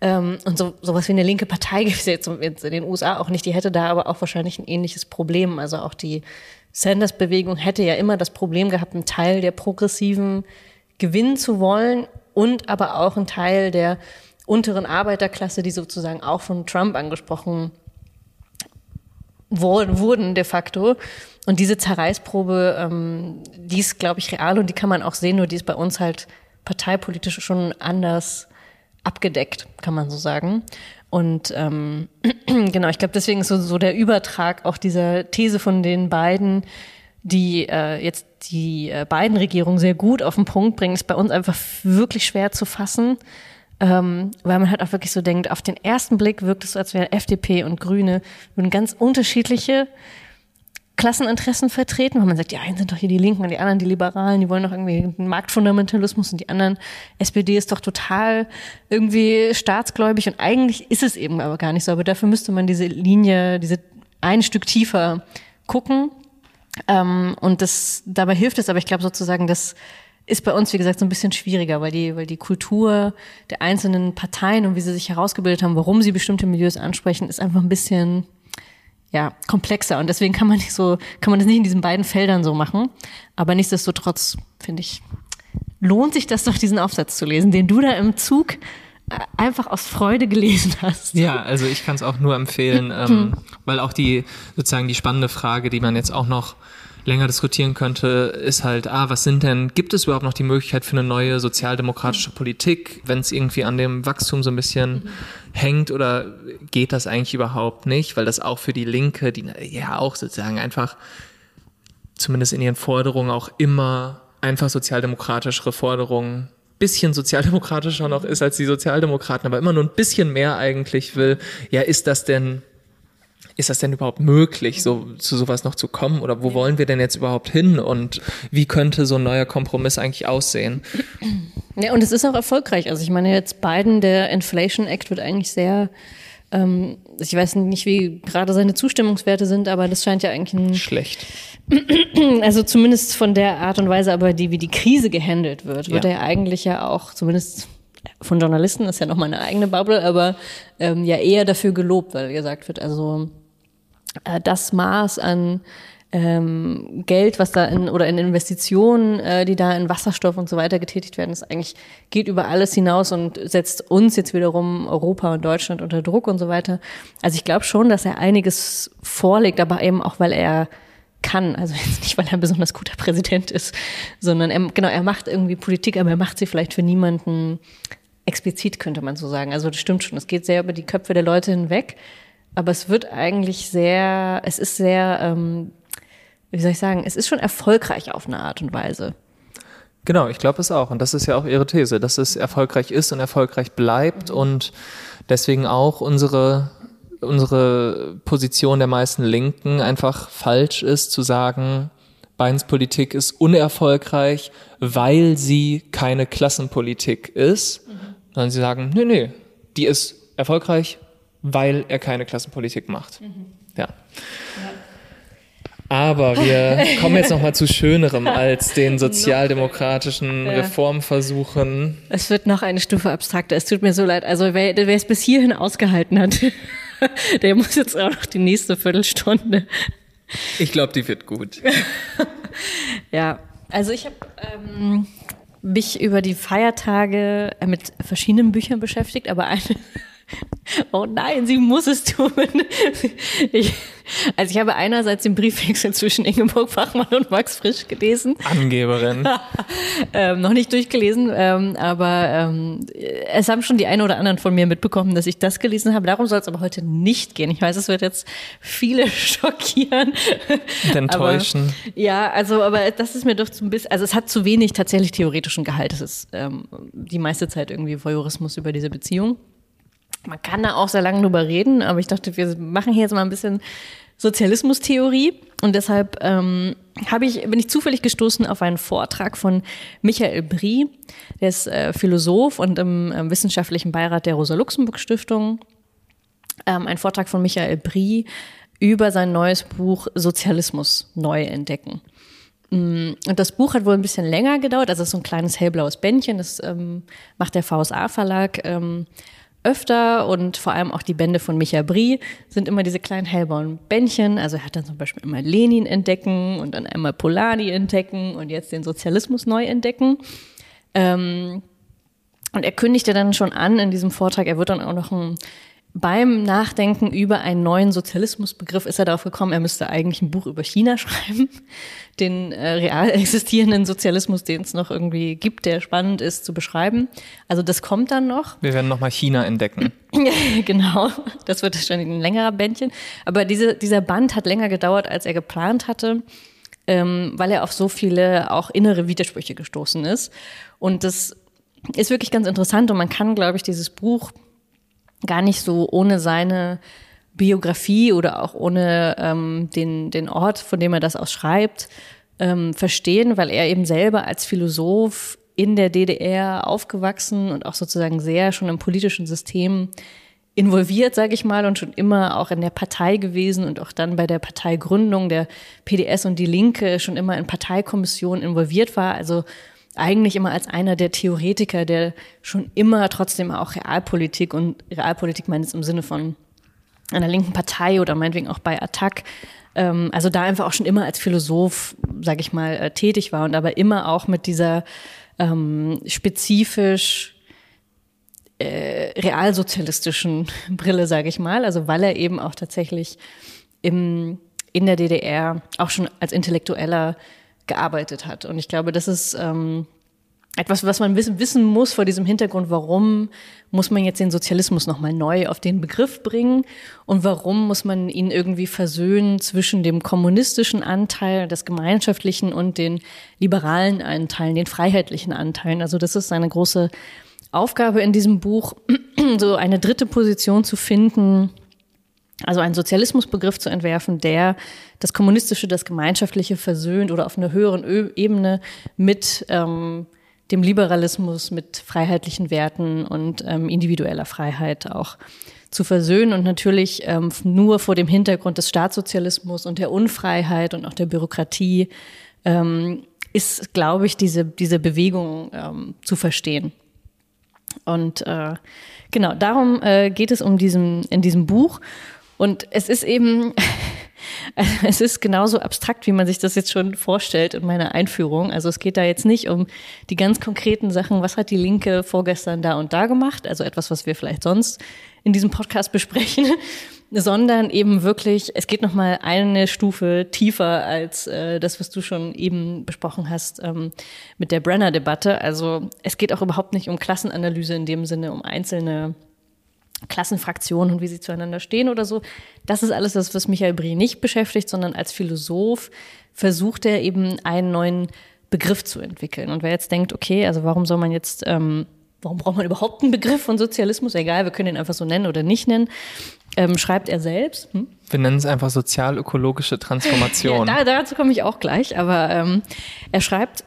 Ähm, und so sowas wie eine linke Partei (laughs) gibt es jetzt in den USA auch nicht. Die hätte da aber auch wahrscheinlich ein ähnliches Problem. Also auch die Sanders-Bewegung hätte ja immer das Problem gehabt, einen Teil der Progressiven gewinnen zu wollen und aber auch einen Teil der unteren Arbeiterklasse, die sozusagen auch von Trump angesprochen wurden de facto. Und diese Zerreißprobe, ähm, die ist, glaube ich, real und die kann man auch sehen, nur die ist bei uns halt parteipolitisch schon anders abgedeckt, kann man so sagen. Und ähm, (clears throat) genau, ich glaube, deswegen ist so, so der Übertrag auch dieser These von den beiden, die äh, jetzt die äh, beiden Regierungen sehr gut auf den Punkt bringen, ist bei uns einfach wirklich schwer zu fassen. Ähm, weil man halt auch wirklich so denkt, auf den ersten Blick wirkt es so, als wäre FDP und Grüne würden ganz unterschiedliche Klasseninteressen vertreten, weil man sagt, die einen sind doch hier die Linken und die anderen die Liberalen, die wollen doch irgendwie den Marktfundamentalismus und die anderen, SPD ist doch total irgendwie staatsgläubig und eigentlich ist es eben aber gar nicht so. Aber dafür müsste man diese Linie, diese ein Stück tiefer gucken. Ähm, und das dabei hilft es, aber ich glaube sozusagen, dass ist bei uns, wie gesagt, so ein bisschen schwieriger, weil die, weil die Kultur der einzelnen Parteien und wie sie sich herausgebildet haben, warum sie bestimmte Milieus ansprechen, ist einfach ein bisschen ja, komplexer. Und deswegen kann man nicht so, kann man das nicht in diesen beiden Feldern so machen. Aber nichtsdestotrotz, finde ich, lohnt sich das doch, diesen Aufsatz zu lesen, den du da im Zug äh, einfach aus Freude gelesen hast. Ja, also ich kann es auch nur empfehlen, (laughs) ähm, weil auch die sozusagen die spannende Frage, die man jetzt auch noch länger diskutieren könnte, ist halt, ah, was sind denn, gibt es überhaupt noch die Möglichkeit für eine neue sozialdemokratische Politik, wenn es irgendwie an dem Wachstum so ein bisschen mhm. hängt oder geht das eigentlich überhaupt nicht? Weil das auch für die Linke, die ja auch sozusagen einfach zumindest in ihren Forderungen auch immer einfach sozialdemokratischere Forderungen bisschen sozialdemokratischer noch ist als die Sozialdemokraten, aber immer nur ein bisschen mehr eigentlich will. Ja, ist das denn ist das denn überhaupt möglich, so zu sowas noch zu kommen? Oder wo wollen wir denn jetzt überhaupt hin? Und wie könnte so ein neuer Kompromiss eigentlich aussehen? (clears throat) Ja, und es ist auch erfolgreich. Also ich meine jetzt Biden, der Inflation Act wird eigentlich sehr ähm, ich weiß nicht, wie gerade seine Zustimmungswerte sind, aber das scheint ja eigentlich ein schlecht. (clears throat) Also zumindest von der Art und Weise, aber die wie die Krise gehandelt wird, wird ja. er eigentlich ja auch zumindest von Journalisten ist ja noch mal eine eigene Bubble, aber ähm, ja eher dafür gelobt, weil gesagt wird, also äh, das Maß an ähm, Geld, was da in oder in Investitionen, äh, die da in Wasserstoff und so weiter getätigt werden, ist eigentlich geht über alles hinaus und setzt uns jetzt wiederum Europa und Deutschland unter Druck und so weiter. Also ich glaube schon, dass er einiges vorlegt, aber eben auch weil er kann, also (laughs) jetzt nicht, weil er ein besonders guter Präsident ist, sondern er, genau, er macht irgendwie Politik, aber er macht sie vielleicht für niemanden explizit, könnte man so sagen. Also das stimmt schon, es geht sehr über die Köpfe der Leute hinweg, aber es wird eigentlich sehr, es ist sehr ähm, wie soll ich sagen, es ist schon erfolgreich auf eine Art und Weise. Genau, ich glaube es auch. Und das ist ja auch Ihre These, dass es erfolgreich ist und erfolgreich bleibt und deswegen auch unsere, unsere Position der meisten Linken einfach falsch ist, zu sagen, Bidens Politik ist unerfolgreich, weil sie keine Klassenpolitik ist. Mhm. Sondern sie sagen, nee, nee, die ist erfolgreich, weil er keine Klassenpolitik macht. Mhm. ja. ja. Aber wir (laughs) kommen jetzt noch mal zu Schönerem als den sozialdemokratischen ja. Reformversuchen. Es wird noch eine Stufe abstrakter. Es tut mir so leid. Also wer, wer es bis hierhin ausgehalten hat, (laughs) der muss jetzt auch noch die nächste Viertelstunde. Ich glaube, die wird gut. (laughs) ja, also ich habe ähm, mich über die Feiertage mit verschiedenen Büchern beschäftigt, aber eine Oh nein, sie muss es tun. Ich, also ich habe einerseits den Briefwechsel zwischen Ingeborg Fachmann und Max Frisch gelesen. Angeberin. (laughs) ähm, noch nicht durchgelesen, ähm, aber ähm, es haben schon die einen oder anderen von mir mitbekommen, dass ich das gelesen habe. Darum soll es aber heute nicht gehen. Ich weiß, es wird jetzt viele (laughs) schockieren. Und enttäuschen. Aber, ja, also aber das ist mir doch ein bisschen, also es hat zu wenig tatsächlich theoretischen Gehalt. Es ist ähm, die meiste Zeit irgendwie Voyeurismus über diese Beziehung. Man kann da auch sehr lange drüber reden, aber ich dachte, wir machen hier jetzt mal ein bisschen Sozialismustheorie. Und deshalb ähm, habe ich, bin ich zufällig gestoßen auf einen Vortrag von Michael Brie, der ist äh, Philosoph und im äh, wissenschaftlichen Beirat der Rosa-Luxemburg-Stiftung. Ähm, ein Vortrag von Michael Brie über sein neues Buch Sozialismus neu entdecken. Mm, und das Buch hat wohl ein bisschen länger gedauert, also es ist so ein kleines hellblaues Bändchen, das ähm, macht der VSA-Verlag. Ähm, öfter und vor allem auch die Bände von Micha Brie sind immer diese kleinen hellblauen Bändchen. Also er hat dann zum Beispiel immer Lenin entdecken und dann einmal Polani entdecken und jetzt den Sozialismus neu entdecken. Ähm, und er kündigte dann schon an in diesem Vortrag, er wird dann auch noch ein beim Nachdenken über einen neuen Sozialismusbegriff ist er darauf gekommen, er müsste eigentlich ein Buch über China schreiben, den äh, real existierenden Sozialismus, den es noch irgendwie gibt, der spannend ist zu beschreiben. Also das kommt dann noch. Wir werden nochmal China entdecken. (laughs) genau, das wird wahrscheinlich ein längerer Bändchen. Aber diese, dieser Band hat länger gedauert, als er geplant hatte, ähm, weil er auf so viele auch innere Widersprüche gestoßen ist. Und das ist wirklich ganz interessant und man kann, glaube ich, dieses Buch gar nicht so ohne seine Biografie oder auch ohne ähm, den, den Ort, von dem er das aus schreibt, ähm, verstehen, weil er eben selber als Philosoph in der DDR aufgewachsen und auch sozusagen sehr schon im politischen System involviert, sage ich mal, und schon immer auch in der Partei gewesen und auch dann bei der Parteigründung der PDS und die Linke schon immer in Parteikommissionen involviert war. Also eigentlich immer als einer der Theoretiker, der schon immer trotzdem auch Realpolitik und Realpolitik meint es im Sinne von einer linken Partei oder meinetwegen auch bei Attac, ähm, also da einfach auch schon immer als Philosoph, sage ich mal, äh, tätig war und aber immer auch mit dieser ähm, spezifisch äh, realsozialistischen (laughs) Brille, sage ich mal, also weil er eben auch tatsächlich im in der DDR auch schon als Intellektueller gearbeitet hat. Und ich glaube, das ist ähm, etwas, was man wissen, wissen muss vor diesem Hintergrund, warum muss man jetzt den Sozialismus nochmal neu auf den Begriff bringen und warum muss man ihn irgendwie versöhnen zwischen dem kommunistischen Anteil, des gemeinschaftlichen und den liberalen Anteilen, den freiheitlichen Anteilen. Also das ist eine große Aufgabe in diesem Buch, (clears throat) so eine dritte Position zu finden, also einen Sozialismusbegriff zu entwerfen, der das Kommunistische, das Gemeinschaftliche versöhnt oder auf einer höheren Ebene mit ähm, dem Liberalismus, mit freiheitlichen Werten und ähm, individueller Freiheit auch zu versöhnen und natürlich ähm, nur vor dem Hintergrund des Staatssozialismus und der Unfreiheit und auch der Bürokratie ähm, ist, glaube ich, diese, diese Bewegung ähm, zu verstehen. Und äh, genau, darum äh, geht es um diesem, in diesem Buch. Und es ist eben, (laughs) es ist genauso abstrakt, wie man sich das jetzt schon vorstellt in meiner Einführung. Also es geht da jetzt nicht um die ganz konkreten Sachen, was hat die Linke vorgestern da und da gemacht, also etwas, was wir vielleicht sonst in diesem Podcast besprechen, (laughs) sondern eben wirklich, es geht nochmal eine Stufe tiefer als äh, das, was du schon eben besprochen hast ähm, mit der Brenner-Debatte. Also es geht auch überhaupt nicht um Klassenanalyse in dem Sinne, um einzelne Klassenfraktionen und wie sie zueinander stehen oder so. Das ist alles das, was Michael Brie nicht beschäftigt, sondern als Philosoph versucht er eben einen neuen Begriff zu entwickeln. Und wer jetzt denkt, okay, also warum soll man jetzt, ähm, warum braucht man überhaupt einen Begriff von Sozialismus? Egal, wir können ihn einfach so nennen oder nicht nennen. Ähm, schreibt er selbst. Hm? Wir nennen es einfach sozial-ökologische Transformation. (laughs) ja, da, dazu komme ich auch gleich, aber ähm, er schreibt,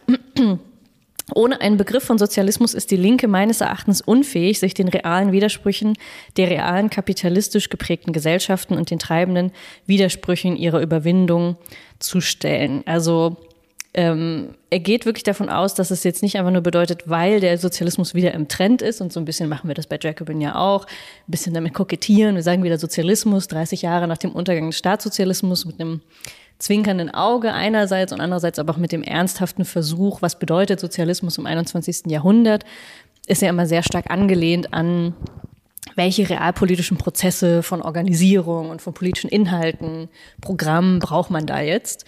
ohne einen Begriff von Sozialismus ist die Linke meines Erachtens unfähig, sich den realen Widersprüchen der realen kapitalistisch geprägten Gesellschaften und den treibenden Widersprüchen ihrer Überwindung zu stellen. Also ähm, er geht wirklich davon aus, dass es jetzt nicht einfach nur bedeutet, weil der Sozialismus wieder im Trend ist und so ein bisschen machen wir das bei Jacobin ja auch, ein bisschen damit kokettieren. Wir sagen wieder Sozialismus, 30 Jahre nach dem Untergang des Staatssozialismus mit einem zwinkernden Auge einerseits und andererseits aber auch mit dem ernsthaften Versuch, was bedeutet Sozialismus im 21. Jahrhundert, ist ja immer sehr stark angelehnt an welche realpolitischen Prozesse von Organisierung und von politischen Inhalten, Programmen braucht man da jetzt?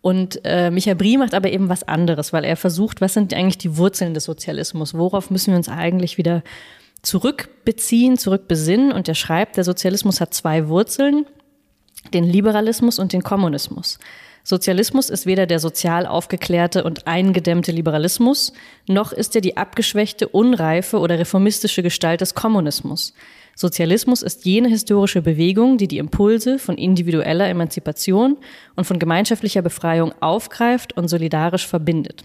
Und äh, Michael Brie macht aber eben was anderes, weil er versucht, was sind eigentlich die Wurzeln des Sozialismus? Worauf müssen wir uns eigentlich wieder zurückbeziehen, zurückbesinnen? Und er schreibt, der Sozialismus hat zwei Wurzeln den Liberalismus und den Kommunismus. Sozialismus ist weder der sozial aufgeklärte und eingedämmte Liberalismus, noch ist er die abgeschwächte, unreife oder reformistische Gestalt des Kommunismus. Sozialismus ist jene historische Bewegung, die die Impulse von individueller Emanzipation und von gemeinschaftlicher Befreiung aufgreift und solidarisch verbindet.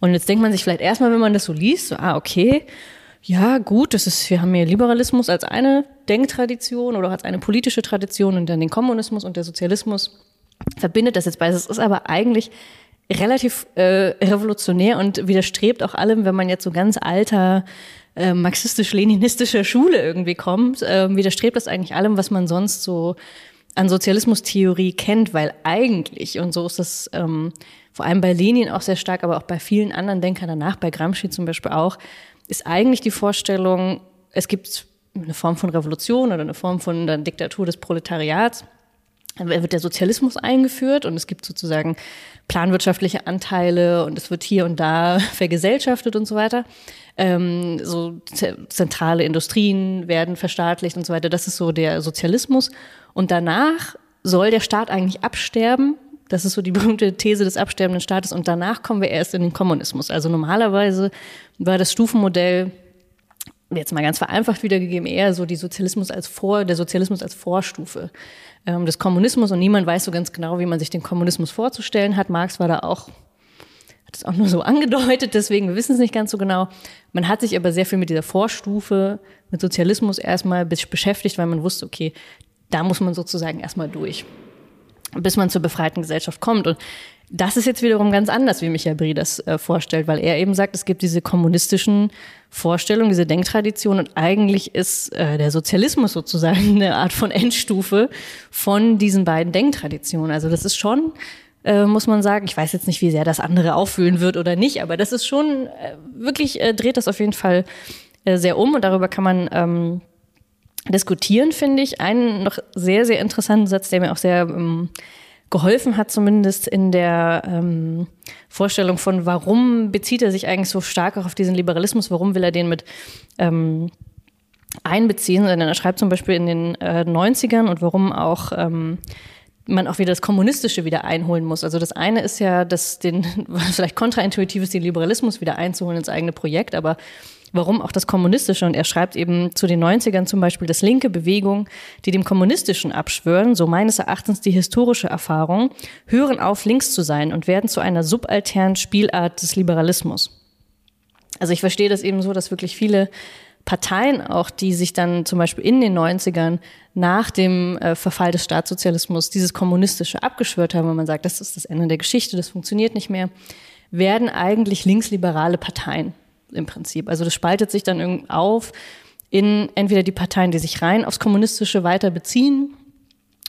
Und jetzt denkt man sich vielleicht erstmal, wenn man das so liest, so, ah, okay, ja, gut, das ist, wir haben hier Liberalismus als eine Denktradition oder als eine politische Tradition und dann den Kommunismus und der Sozialismus verbindet das jetzt beides. Es ist aber eigentlich relativ äh, revolutionär und widerstrebt auch allem, wenn man jetzt so ganz alter äh, marxistisch-leninistischer Schule irgendwie kommt, äh, widerstrebt das eigentlich allem, was man sonst so an Sozialismustheorie kennt, weil eigentlich, und so ist das ähm, vor allem bei Lenin auch sehr stark, aber auch bei vielen anderen Denkern danach, bei Gramsci zum Beispiel auch, ist eigentlich die Vorstellung, es gibt eine Form von Revolution oder eine Form von der Diktatur des Proletariats. Dann wird der Sozialismus eingeführt und es gibt sozusagen planwirtschaftliche Anteile und es wird hier und da (laughs) vergesellschaftet und so weiter. Ähm, so zentrale Industrien werden verstaatlicht und so weiter. Das ist so der Sozialismus. Und danach soll der Staat eigentlich absterben. Das ist so die berühmte These des absterbenden Staates. Und danach kommen wir erst in den Kommunismus. Also normalerweise war das Stufenmodell jetzt mal ganz vereinfacht wiedergegeben, eher so die Sozialismus als Vor, der Sozialismus als Vorstufe ähm, des Kommunismus und niemand weiß so ganz genau, wie man sich den Kommunismus vorzustellen hat. Marx war da auch, hat es auch nur so angedeutet, deswegen wir wissen es nicht ganz so genau. Man hat sich aber sehr viel mit dieser Vorstufe, mit Sozialismus erstmal beschäftigt, weil man wusste, okay, da muss man sozusagen erstmal durch, bis man zur befreiten Gesellschaft kommt. Und das ist jetzt wiederum ganz anders, wie Michael Brie das äh, vorstellt, weil er eben sagt, es gibt diese kommunistischen Vorstellungen, diese Denktradition und eigentlich ist äh, der Sozialismus sozusagen (laughs) eine Art von Endstufe von diesen beiden Denktraditionen. Also das ist schon, äh, muss man sagen, ich weiß jetzt nicht, wie sehr das andere auffühlen wird oder nicht, aber das ist schon äh, wirklich, äh, dreht das auf jeden Fall äh, sehr um und darüber kann man ähm, diskutieren, finde ich, einen noch sehr, sehr interessanten Satz, der mir auch sehr ähm, geholfen hat, zumindest in der ähm, Vorstellung von, warum bezieht er sich eigentlich so stark auch auf diesen Liberalismus, warum will er den mit ähm, einbeziehen. Denn er schreibt zum Beispiel in den äh, 90ern und warum auch ähm, man auch wieder das Kommunistische wieder einholen muss. Also das eine ist ja, dass den, was (laughs) vielleicht kontraintuitiv ist, den Liberalismus wieder einzuholen ins eigene Projekt, aber warum auch das Kommunistische. Und er schreibt eben zu den 90ern zum Beispiel, dass linke Bewegungen, die dem Kommunistischen abschwören, so meines Erachtens die historische Erfahrung, hören auf, links zu sein und werden zu einer subalternen Spielart des Liberalismus. Also ich verstehe das eben so, dass wirklich viele Parteien auch, die sich dann zum Beispiel in den 90ern nach dem äh, Verfall des Staatssozialismus dieses Kommunistische abgeschwört haben, wenn man sagt, das ist das Ende der Geschichte, das funktioniert nicht mehr, werden eigentlich linksliberale Parteien im Prinzip. Also das spaltet sich dann irgendwie auf in entweder die Parteien, die sich rein aufs Kommunistische weiter beziehen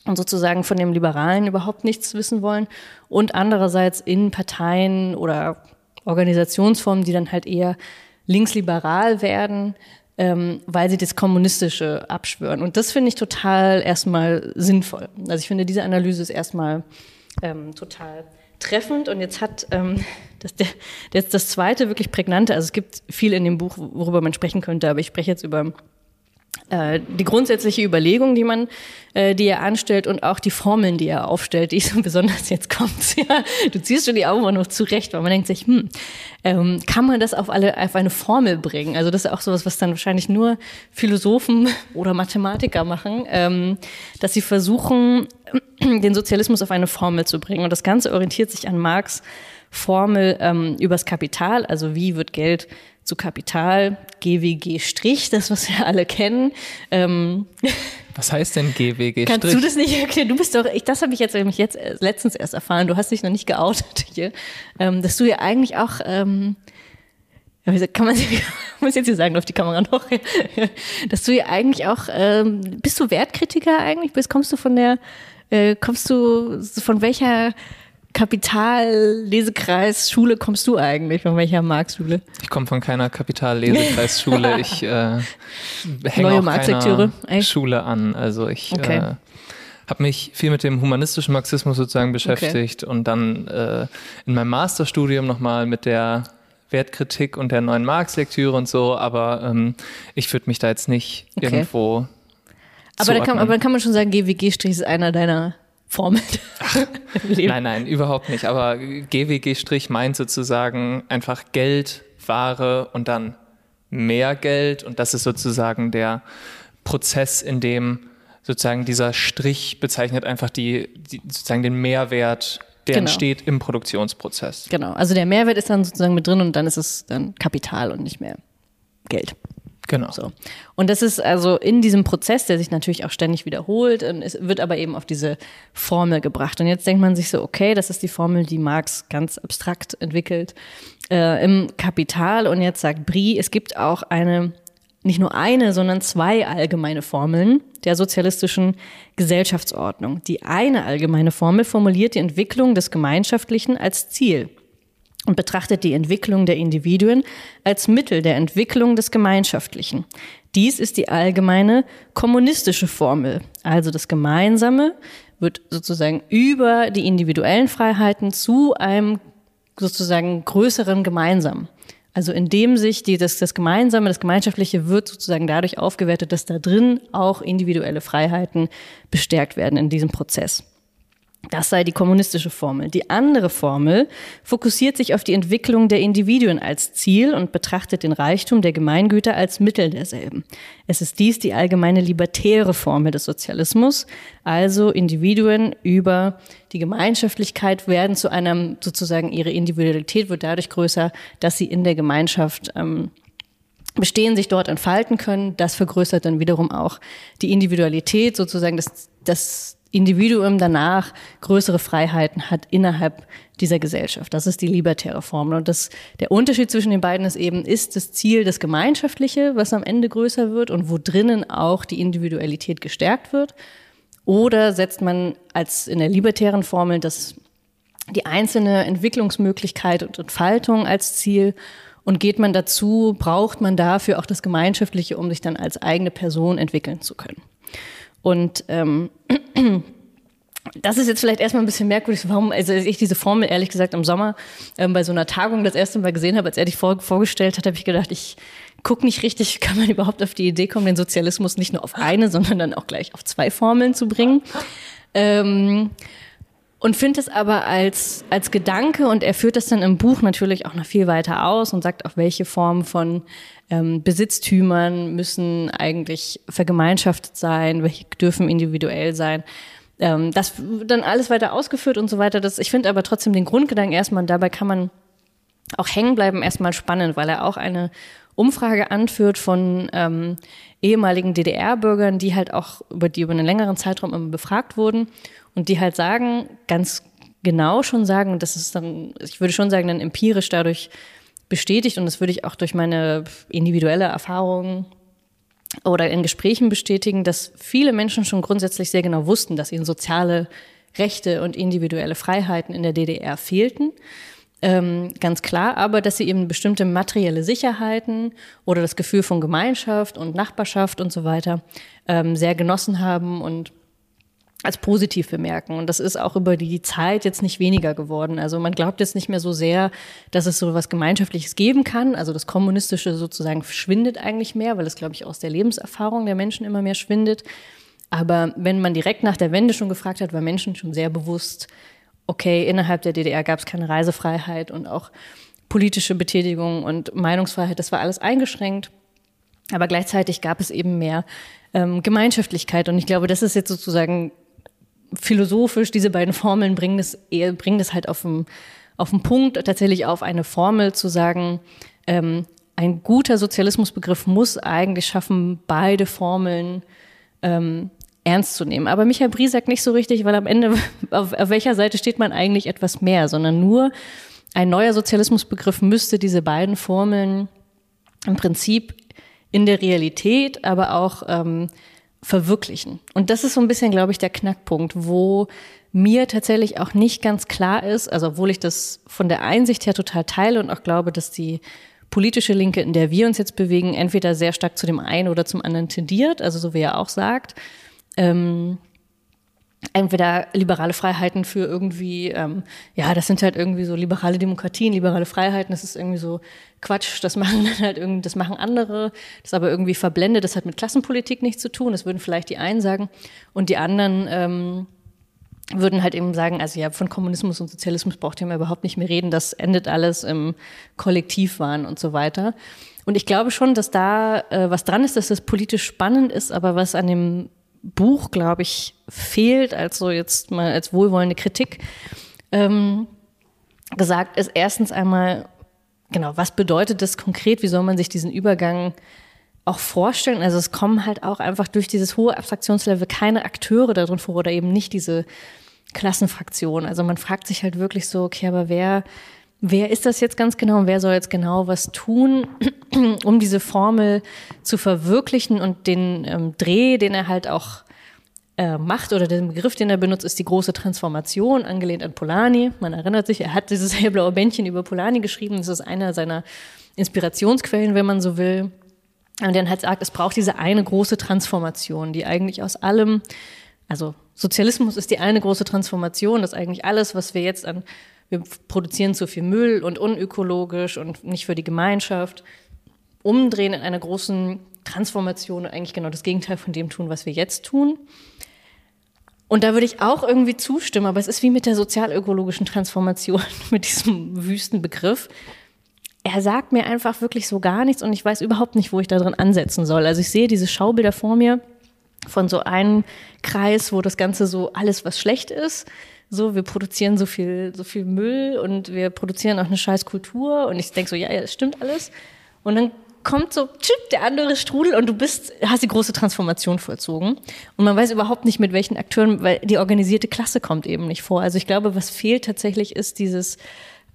und sozusagen von dem Liberalen überhaupt nichts wissen wollen und andererseits in Parteien oder Organisationsformen, die dann halt eher linksliberal werden, ähm, weil sie das Kommunistische abschwören. Und das finde ich total erstmal sinnvoll. Also ich finde, diese Analyse ist erstmal ähm, total treffend. Und jetzt hat ähm, das, der, jetzt das zweite wirklich prägnante, also es gibt viel in dem Buch, worüber man sprechen könnte, aber ich spreche jetzt über äh, die grundsätzliche Überlegung, die man, äh, die er anstellt und auch die Formeln, die er aufstellt, die (laughs) so besonders jetzt kommt. (laughs) Ja, du ziehst schon die Augen noch zurecht, weil man denkt sich, hm, ähm, kann man das auf alle auf eine Formel bringen? Also das ist auch sowas, was dann wahrscheinlich nur Philosophen (laughs) oder Mathematiker machen, ähm, dass sie versuchen, (clears throat) den Sozialismus auf eine Formel zu bringen. Und das Ganze orientiert sich an Marx Formel ähm, übers Kapital, also wie wird Geld zu Kapital, GWG Strich, das was wir alle kennen. Ähm, (laughs) was heißt denn GWG Strich? Kannst du das nicht erklären? Du bist doch, ich, das habe ich jetzt nämlich jetzt letztens erst erfahren. Du hast dich noch nicht geoutet hier, ähm, dass du ja eigentlich auch ähm, kann man (laughs) muss jetzt hier sagen auf die Kamera noch, (laughs) dass du ja eigentlich auch ähm, bist du Wertkritiker eigentlich? Bist kommst du von der äh, kommst du von welcher Kapital-Lesekreis-Schule kommst du eigentlich? Von welcher Marx-Schule? Ich komme von keiner Kapital-Lesekreis-Schule. (laughs) ich äh, hänge Neue auch Marx-Lektüre? Schule an. Also ich okay. äh, habe mich viel mit dem humanistischen Marxismus sozusagen beschäftigt okay. und dann äh, in meinem Masterstudium nochmal mit der Wertkritik und der neuen Marx-Lektüre und so, aber ähm, ich würde mich da jetzt nicht okay. irgendwo aber da, kann, aber dann kann man schon sagen, GWG-Strich ist einer deiner Formel. nein, nein, überhaupt nicht. Aber GWG-Strich meint sozusagen einfach Geld, Ware und dann mehr Geld. Und das ist sozusagen der Prozess, in dem sozusagen dieser Strich bezeichnet einfach die, die sozusagen den Mehrwert, der genau. entsteht im Produktionsprozess. Genau. Also der Mehrwert ist dann sozusagen mit drin und dann ist es dann Kapital und nicht mehr Geld. Genau. So. Und das ist also in diesem Prozess, der sich natürlich auch ständig wiederholt, es wird aber eben auf diese Formel gebracht. Und jetzt denkt man sich so, okay, das ist die Formel, die Marx ganz abstrakt entwickelt äh, im Kapital. Und jetzt sagt Brie, es gibt auch eine, nicht nur eine, sondern zwei allgemeine Formeln der sozialistischen Gesellschaftsordnung. Die eine allgemeine Formel formuliert die Entwicklung des Gemeinschaftlichen als Ziel und betrachtet die Entwicklung der Individuen als Mittel der Entwicklung des Gemeinschaftlichen. Dies ist die allgemeine kommunistische Formel. Also das Gemeinsame wird sozusagen über die individuellen Freiheiten zu einem sozusagen größeren Gemeinsam. Also indem sich die, das, das Gemeinsame, das Gemeinschaftliche wird sozusagen dadurch aufgewertet, dass da drin auch individuelle Freiheiten bestärkt werden in diesem Prozess. Das sei die kommunistische Formel. Die andere Formel fokussiert sich auf die Entwicklung der Individuen als Ziel und betrachtet den Reichtum der Gemeingüter als Mittel derselben. Es ist dies die allgemeine libertäre Formel des Sozialismus, also Individuen über die Gemeinschaftlichkeit werden zu einem, sozusagen ihre Individualität wird dadurch größer, dass sie in der Gemeinschaft ähm, bestehen, sich dort entfalten können. Das vergrößert dann wiederum auch die Individualität, sozusagen das, das Individuum danach größere Freiheiten hat innerhalb dieser Gesellschaft. Das ist die libertäre Formel. Und das, der Unterschied zwischen den beiden ist eben, ist das Ziel das Gemeinschaftliche, was am Ende größer wird und wo drinnen auch die Individualität gestärkt wird? Oder setzt man als in der libertären Formel das, die einzelne Entwicklungsmöglichkeit und Entfaltung als Ziel Und geht man dazu, braucht man dafür auch das Gemeinschaftliche, um sich dann als eigene Person entwickeln zu können. Und ähm, (clears throat) das ist jetzt vielleicht erstmal ein bisschen merkwürdig, warum, also ich diese Formel ehrlich gesagt im Sommer ähm, bei so einer Tagung das erste Mal gesehen habe, als er dich vor, vorgestellt hat, habe ich gedacht, ich gucke nicht richtig, (laughs) kann man überhaupt auf die Idee kommen, den Sozialismus nicht nur auf eine, sondern dann auch gleich auf zwei Formeln zu bringen. Ähm, und finde es aber als, als Gedanke und er führt das dann im Buch natürlich auch noch viel weiter aus und sagt auch, welche Formen von ähm, Besitztümern müssen eigentlich vergemeinschaftet sein, welche dürfen individuell sein. Ähm, das dann alles weiter ausgeführt und so weiter. Das, ich finde aber trotzdem den Grundgedanken erstmal, und dabei kann man auch hängen bleiben, erstmal spannend, weil er auch eine Umfrage anführt von ähm, ehemaligen DDR-Bürgern, die halt auch über die über einen längeren Zeitraum immer befragt wurden und die halt sagen, ganz genau schon sagen, das ist dann, ich würde schon sagen, dann empirisch dadurch bestätigt und das würde ich auch durch meine individuelle Erfahrung oder in Gesprächen bestätigen, dass viele Menschen schon grundsätzlich sehr genau wussten, dass ihnen soziale Rechte und individuelle Freiheiten in der DDR fehlten. Ähm, ganz klar, aber dass sie eben bestimmte materielle Sicherheiten oder das Gefühl von Gemeinschaft und Nachbarschaft und so weiter ähm, sehr genossen haben und als positiv bemerken. Und das ist auch über die Zeit jetzt nicht weniger geworden. Also man glaubt jetzt nicht mehr so sehr, dass es so was Gemeinschaftliches geben kann. Also das Kommunistische sozusagen verschwindet eigentlich mehr, weil es, glaube ich, aus der Lebenserfahrung der Menschen immer mehr schwindet. Aber wenn man direkt nach der Wende schon gefragt hat, war Menschen schon sehr bewusst, okay, innerhalb der DDR gab es keine Reisefreiheit und auch politische Betätigung und Meinungsfreiheit, das war alles eingeschränkt. Aber gleichzeitig gab es eben mehr ähm, Gemeinschaftlichkeit. Und ich glaube, das ist jetzt sozusagen philosophisch, diese beiden Formeln bringen eher, bringen das halt auf den, auf den Punkt, tatsächlich auf eine Formel zu sagen, ähm, ein guter Sozialismusbegriff muss eigentlich schaffen, beide Formeln ähm, ernst zu nehmen. Aber Michael Brie sagt nicht so richtig, weil am Ende, (laughs) auf, auf welcher Seite steht man eigentlich etwas mehr, sondern nur ein neuer Sozialismusbegriff müsste diese beiden Formeln im Prinzip in der Realität, aber auch ähm, verwirklichen. Und das ist so ein bisschen, glaube ich, der Knackpunkt, wo mir tatsächlich auch nicht ganz klar ist, also obwohl ich das von der Einsicht her total teile und auch glaube, dass die politische Linke, in der wir uns jetzt bewegen, entweder sehr stark zu dem einen oder zum anderen tendiert, also so wie er auch sagt, ähm, entweder liberale Freiheiten für irgendwie, ähm, ja, das sind halt irgendwie so liberale Demokratien, liberale Freiheiten, das ist irgendwie so Quatsch, das machen (laughs) dann halt irgendwie, das machen andere, das ist aber irgendwie verblendet, das hat mit Klassenpolitik nichts zu tun, das würden vielleicht die einen sagen und die anderen ähm, würden halt eben sagen, also ja, von Kommunismus und Sozialismus braucht ihr überhaupt nicht mehr reden, das endet alles im Kollektivwahn und so weiter. Und ich glaube schon, dass da äh, was dran ist, dass das politisch spannend ist, aber was an dem Buch, glaube ich, fehlt, also jetzt mal als wohlwollende Kritik, ähm, gesagt ist erstens einmal, genau, was bedeutet das konkret? Wie soll man sich diesen Übergang auch vorstellen? Also es kommen halt auch einfach durch dieses hohe Abstraktionslevel keine Akteure darin vor oder eben nicht diese Klassenfraktion. Also man fragt sich halt wirklich so, okay, aber wer, wer ist das jetzt ganz genau und wer soll jetzt genau was tun, (clears throat) um diese Formel zu verwirklichen und den ähm, Dreh, den er halt auch äh, macht oder den Begriff, den er benutzt, ist die große Transformation, angelehnt an Polani. Man erinnert sich, er hat dieses (laughs) hellblaue Bändchen über Polani geschrieben. Das ist einer seiner Inspirationsquellen, wenn man so will. Und dann halt sagt, es braucht diese eine große Transformation, die eigentlich aus allem, also Sozialismus ist die eine große Transformation, das ist eigentlich alles, was wir jetzt an, wir produzieren zu viel Müll und unökologisch und nicht für die Gemeinschaft, umdrehen in einer großen Transformation und eigentlich genau das Gegenteil von dem tun, was wir jetzt tun. Und da würde ich auch irgendwie zustimmen, aber es ist wie mit der sozialökologischen Transformation, (laughs) mit diesem wüsten Begriff. Er sagt mir einfach wirklich so gar nichts und ich weiß überhaupt nicht, wo ich da drin ansetzen soll. Also ich sehe diese Schaubilder vor mir von so einem Kreis, wo das Ganze so alles, was schlecht ist, so, wir produzieren so viel, so viel Müll und wir produzieren auch eine scheiß Kultur und ich denke so, ja, ja, das stimmt alles. Und dann kommt so tschip, der andere Strudel und du bist, hast die große Transformation vollzogen. Und man weiß überhaupt nicht, mit welchen Akteuren, weil die organisierte Klasse kommt eben nicht vor. Also ich glaube, was fehlt tatsächlich ist dieses,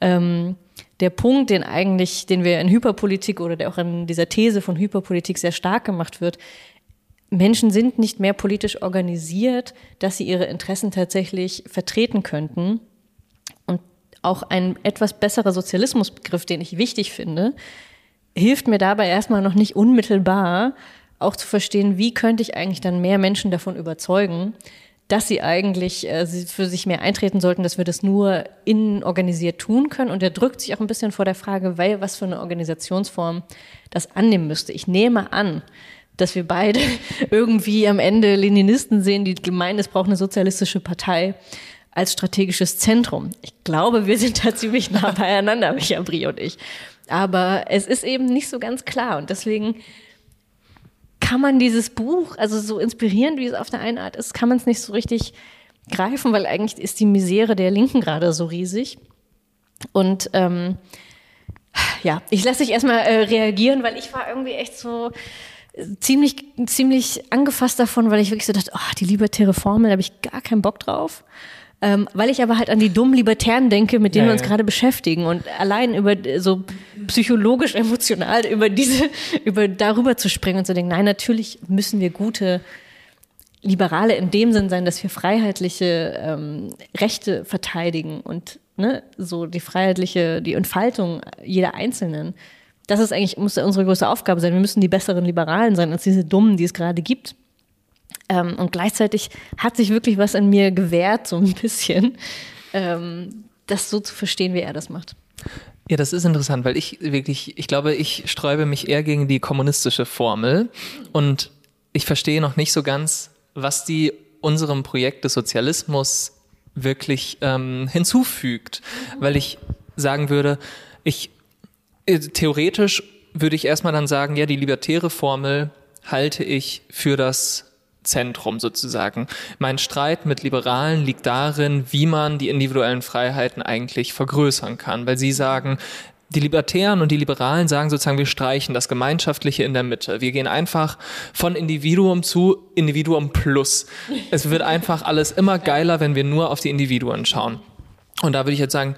ähm, der Punkt, den eigentlich, den wir in Hyperpolitik oder der auch in dieser These von Hyperpolitik sehr stark gemacht wird. Menschen sind nicht mehr politisch organisiert, dass sie ihre Interessen tatsächlich vertreten könnten auch ein etwas besserer Sozialismusbegriff, den ich wichtig finde, hilft mir dabei erstmal noch nicht unmittelbar, auch zu verstehen, wie könnte ich eigentlich dann mehr Menschen davon überzeugen, dass sie eigentlich äh, für sich mehr eintreten sollten, dass wir das nur innen organisiert tun können. Und er drückt sich auch ein bisschen vor der Frage, weil was für eine Organisationsform das annehmen müsste. Ich nehme an, dass wir beide (laughs) irgendwie am Ende Leninisten sehen, die gemeinen, es braucht eine sozialistische Partei als strategisches Zentrum. Ich glaube, wir sind da (laughs) ziemlich nah beieinander, Micha Brie und ich. Aber es ist eben nicht so ganz klar. Und deswegen kann man dieses Buch, also so inspirierend wie es auf der einen Art ist, kann man es nicht so richtig greifen, weil eigentlich ist die Misere der Linken gerade so riesig. Und ähm, ja, ich lasse dich erstmal äh, reagieren, weil ich war irgendwie echt so ziemlich, ziemlich angefasst davon, weil ich wirklich so dachte, oh, die libertäre Formel, da habe ich gar keinen Bock drauf. Ähm, weil ich aber halt an die dummen Libertären denke, mit denen ja, wir uns ja. gerade beschäftigen und allein über so psychologisch, (laughs) emotional über diese, über darüber zu springen und zu denken, nein, natürlich müssen wir gute Liberale in dem Sinn sein, dass wir freiheitliche ähm, Rechte verteidigen und ne, so die freiheitliche, die Entfaltung jeder Einzelnen. Das ist eigentlich, muss unsere größte Aufgabe sein. Wir müssen die besseren Liberalen sein als diese Dummen, die es gerade gibt. Ähm, und gleichzeitig hat sich wirklich was in mir gewehrt, so ein bisschen, ähm, das so zu verstehen, wie er das macht. Ja, das ist interessant, weil ich wirklich, ich glaube, ich sträube mich eher gegen die kommunistische Formel und ich verstehe noch nicht so ganz, was die unserem Projekt des Sozialismus wirklich ähm, hinzufügt, weil ich sagen würde, ich theoretisch würde ich erstmal dann sagen, ja, die libertäre Formel halte ich für das Zentrum sozusagen. Mein Streit mit Liberalen liegt darin, wie man die individuellen Freiheiten eigentlich vergrößern kann, weil sie sagen, die Libertären und die Liberalen sagen sozusagen, wir streichen das Gemeinschaftliche in der Mitte. Wir gehen einfach von Individuum zu Individuum plus. Es wird einfach alles immer geiler, wenn wir nur auf die Individuen schauen. Und da würde ich jetzt sagen,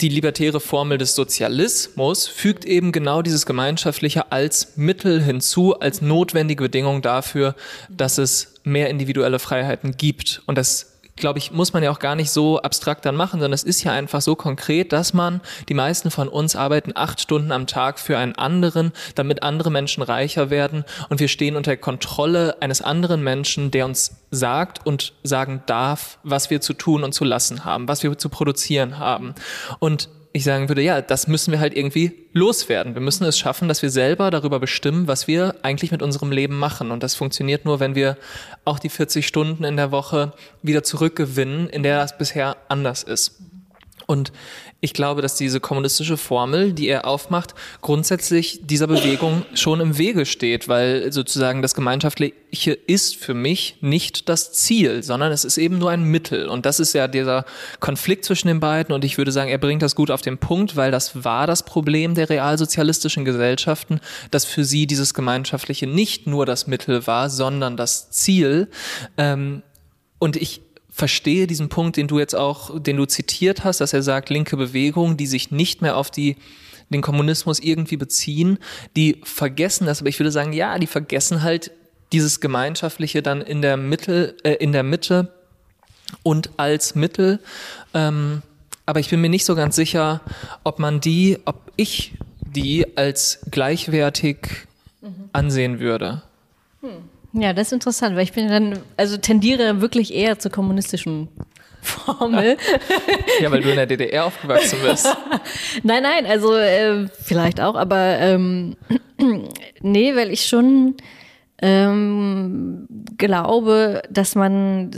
die libertäre Formel des Sozialismus fügt eben genau dieses Gemeinschaftliche als Mittel hinzu, als notwendige Bedingung dafür, dass es mehr individuelle Freiheiten gibt. Und das glaube ich, muss man ja auch gar nicht so abstrakt dann machen, sondern es ist ja einfach so konkret, dass man, die meisten von uns arbeiten acht Stunden am Tag für einen anderen, damit andere Menschen reicher werden und wir stehen unter Kontrolle eines anderen Menschen, der uns sagt und sagen darf, was wir zu tun und zu lassen haben, was wir zu produzieren haben. Und ich sagen würde, ja, das müssen wir halt irgendwie loswerden. Wir müssen es schaffen, dass wir selber darüber bestimmen, was wir eigentlich mit unserem Leben machen. Und das funktioniert nur, wenn wir auch die 40 Stunden in der Woche wieder zurückgewinnen, in der das bisher anders ist. Und ich glaube, dass diese kommunistische Formel, die er aufmacht, grundsätzlich dieser Bewegung schon im Wege steht, weil sozusagen das Gemeinschaftliche ist für mich nicht das Ziel, sondern es ist eben nur ein Mittel. Und das ist ja dieser Konflikt zwischen den beiden. Und ich würde sagen, er bringt das gut auf den Punkt, weil das war das Problem der realsozialistischen Gesellschaften, dass für sie dieses Gemeinschaftliche nicht nur das Mittel war, sondern das Ziel. Ähm, und ich verstehe diesen Punkt, den du jetzt auch, den du zitiert hast, dass er sagt, linke Bewegungen, die sich nicht mehr auf die den Kommunismus irgendwie beziehen, die vergessen das, aber ich würde sagen, ja, die vergessen halt dieses Gemeinschaftliche dann in der Mitte, äh, in der Mitte und als Mittel. Ähm, aber ich bin mir nicht so ganz sicher, ob man die, ob ich die als gleichwertig mhm. ansehen würde. Hm. Ja, das ist interessant, weil ich bin dann, also tendiere wirklich eher zur kommunistischen Formel. ja, weil du in der DDR aufgewachsen bist. (laughs) nein, nein, also äh, vielleicht auch, aber ähm, (clears throat) nee, weil ich schon ähm, glaube, dass man,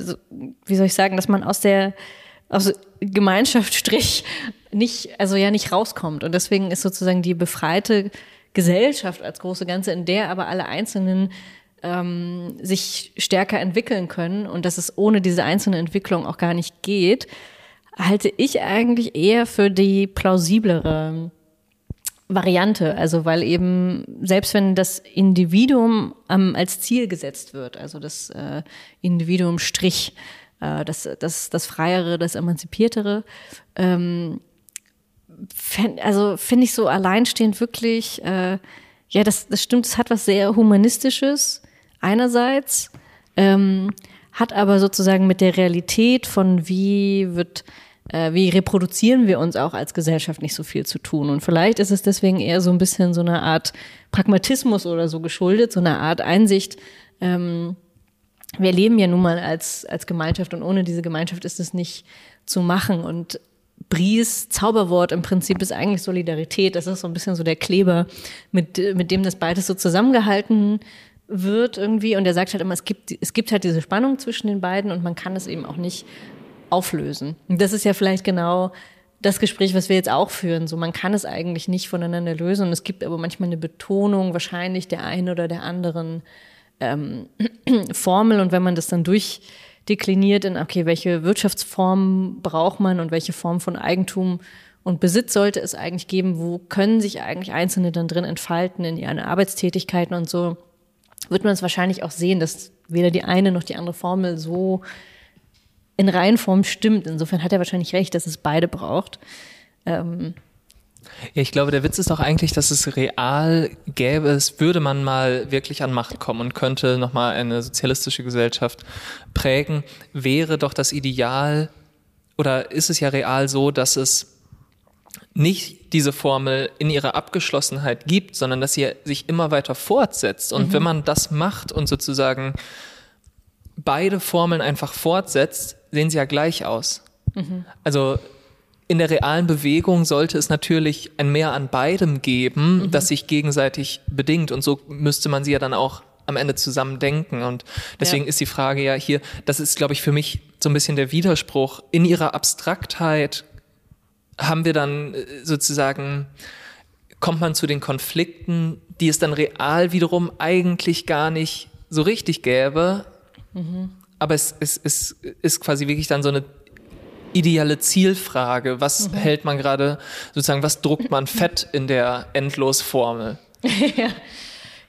wie soll ich sagen, dass man aus der aus Gemeinschaftsstrich nicht, also ja nicht rauskommt. Und deswegen ist sozusagen die befreite Gesellschaft als große Ganze, in der aber alle Einzelnen ähm, sich stärker entwickeln können und dass es ohne diese einzelne Entwicklung auch gar nicht geht, halte ich eigentlich eher für die plausiblere Variante. Also weil eben, selbst wenn das Individuum ähm, als Ziel gesetzt wird, also das äh, Individuum Strich, äh, das, das, das Freiere, das Emanzipiertere, ähm, fänd, also finde ich so alleinstehend wirklich, äh, ja, das, das stimmt, es hat was sehr Humanistisches, einerseits, ähm, hat aber sozusagen mit der Realität von wie wird äh, wie reproduzieren wir uns auch als Gesellschaft nicht so viel zu tun. Und vielleicht ist es deswegen eher so ein bisschen so eine Art Pragmatismus oder so geschuldet, so eine Art Einsicht. Ähm, wir leben ja nun mal als, als Gemeinschaft und ohne diese Gemeinschaft ist es nicht zu machen. Und Bries Zauberwort im Prinzip ist eigentlich Solidarität. Das ist so ein bisschen so der Kleber, mit, mit dem das beides so zusammengehalten wird irgendwie. Und er sagt halt immer, es gibt, es gibt halt diese Spannung zwischen den beiden und man kann es eben auch nicht auflösen. Und das ist ja vielleicht genau das Gespräch, was wir jetzt auch führen. So, man kann es eigentlich nicht voneinander lösen. Und es gibt aber manchmal eine Betonung wahrscheinlich der einen oder der anderen ähm, (clears throat) Formel. Und wenn man das dann durchdekliniert in, okay, welche Wirtschaftsform braucht man und welche Form von Eigentum und Besitz sollte es eigentlich geben, wo können sich eigentlich Einzelne dann drin entfalten in ihren Arbeitstätigkeiten und so, wird man es wahrscheinlich auch sehen, dass weder die eine noch die andere Formel so in Reihenform stimmt. Insofern hat er wahrscheinlich recht, dass es beide braucht. Ähm, ja, ich glaube, der Witz ist doch eigentlich, dass es real gäbe, es würde man mal wirklich an Macht kommen und könnte nochmal eine sozialistische Gesellschaft prägen, wäre doch das Ideal oder ist es ja real so, dass es nicht diese Formel in ihrer Abgeschlossenheit gibt, sondern dass sie sich immer weiter fortsetzt. Und mhm. wenn man das macht und sozusagen beide Formeln einfach fortsetzt, sehen sie ja gleich aus. Mhm. Also in der realen Bewegung sollte es natürlich ein Mehr an beidem geben, mhm. das sich gegenseitig bedingt. Und so müsste man sie ja dann auch am Ende zusammen denken. Und deswegen ja. ist die Frage ja hier, das ist, glaube ich, für mich so ein bisschen der Widerspruch. In ihrer Abstraktheit haben wir dann äh, sozusagen, kommt man zu den Konflikten, die es dann real wiederum eigentlich gar nicht so richtig gäbe. Mhm. Aber es, es, es ist quasi wirklich dann so eine ideale Zielfrage. Was mhm. hält man gerade sozusagen, was druckt man (laughs) fett in der Endlosformel? (laughs) ja.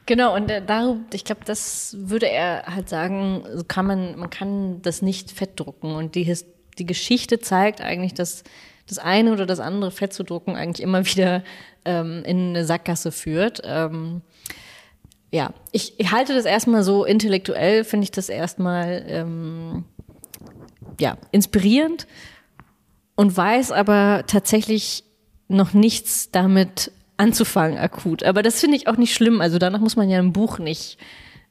Genau, und äh, darum, ich glaube, das würde er halt sagen, so kann man, man kann das nicht fett drucken. Und die, die Geschichte zeigt eigentlich, dass das eine oder das andere fett zu drucken eigentlich immer (laughs) wieder ähm, in eine Sackgasse führt. Ähm, ja, ich, ich halte das erstmal so intellektuell, finde ich das erstmal ähm, ja, inspirierend und weiß aber tatsächlich noch nichts damit anzufangen akut. Aber das finde ich auch nicht schlimm. Also danach muss man ja ein Buch nicht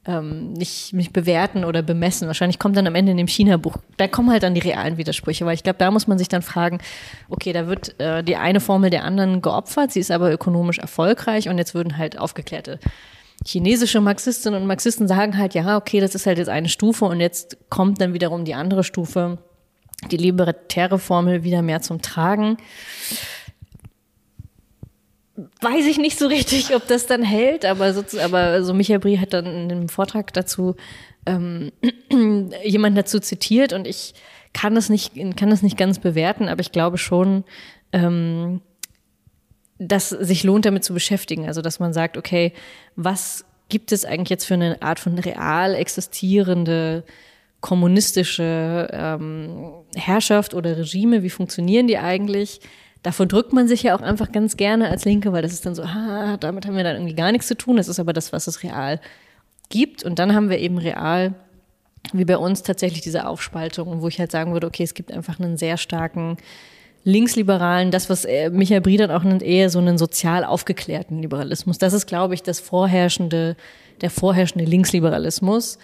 ähm, nicht, nicht bewerten oder bemessen. Wahrscheinlich kommt dann am Ende in dem China-Buch, da kommen halt dann die realen Widersprüche, weil ich glaube, da muss man sich dann fragen, okay, da wird äh, die eine Formel der anderen geopfert, sie ist aber ökonomisch erfolgreich und jetzt würden halt aufgeklärte chinesische Marxistinnen und Marxisten sagen halt, ja, okay, das ist halt jetzt eine Stufe und jetzt kommt dann wiederum die andere Stufe die libertäre Formel wieder mehr zum Tragen. Weiß ich nicht so richtig, ob das dann hält, aber so, aber so Michael Brie hat dann in einem Vortrag dazu ähm, (clears throat) jemand dazu zitiert und ich kann das nicht, kann das nicht ganz bewerten, aber ich glaube schon, ähm, dass sich lohnt, damit zu beschäftigen. Also, dass man sagt, okay, was gibt es eigentlich jetzt für eine Art von real existierende kommunistische ähm, Herrschaft oder Regime, wie funktionieren die eigentlich? Davon drückt man sich ja auch einfach ganz gerne als Linke, weil das ist dann so, ah, damit haben wir dann irgendwie gar nichts zu tun. Das ist aber das, was es real gibt. Und dann haben wir eben real, wie bei uns, tatsächlich diese Aufspaltung, wo ich halt sagen würde, okay, es gibt einfach einen sehr starken linksliberalen, das, was äh, Michael Briedern auch nennt, eher so einen sozial aufgeklärten Liberalismus. Das ist, glaube ich, das vorherrschende, der vorherrschende Linksliberalismus,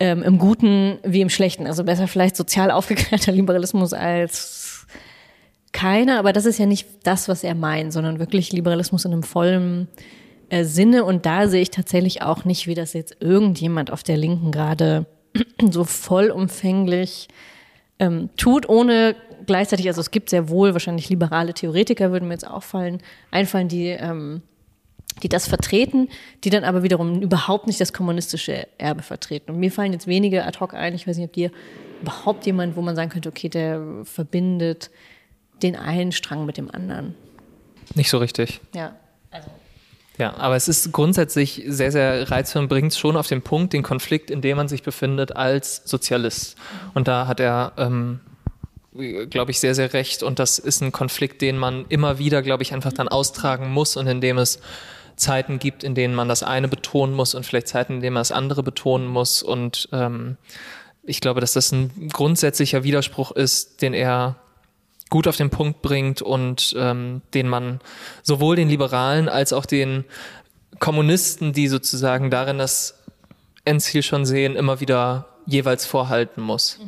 ähm, im Guten wie im Schlechten. Also besser vielleicht sozial aufgeklärter Liberalismus als keiner, aber das ist ja nicht das, was er meint, sondern wirklich Liberalismus in einem vollen äh, Sinne. Und da sehe ich tatsächlich auch nicht, wie das jetzt irgendjemand auf der Linken gerade (clears throat) so vollumfänglich ähm, tut, ohne gleichzeitig, also es gibt sehr wohl wahrscheinlich liberale Theoretiker, würden mir jetzt auffallen, einfallen, die ähm, die das vertreten, die dann aber wiederum überhaupt nicht das kommunistische Erbe vertreten. Und mir fallen jetzt wenige ad hoc ein, ich weiß nicht, ob dir überhaupt jemand, wo man sagen könnte, okay, der verbindet den einen Strang mit dem anderen. Nicht so richtig. Ja, also. Ja, aber es ist grundsätzlich sehr, sehr reizvoll und bringt schon auf den Punkt den Konflikt, in dem man sich befindet als Sozialist. Und da hat er, ähm, glaube ich, sehr, sehr recht. Und das ist ein Konflikt, den man immer wieder, glaube ich, einfach dann austragen muss und in dem es Zeiten gibt, in denen man das eine betonen muss und vielleicht Zeiten, in denen man das andere betonen muss. Und ähm, ich glaube, dass das ein grundsätzlicher Widerspruch ist, den er gut auf den Punkt bringt und ähm, den man sowohl den Liberalen als auch den Kommunisten, die sozusagen darin das Endziel schon sehen, immer wieder jeweils vorhalten muss.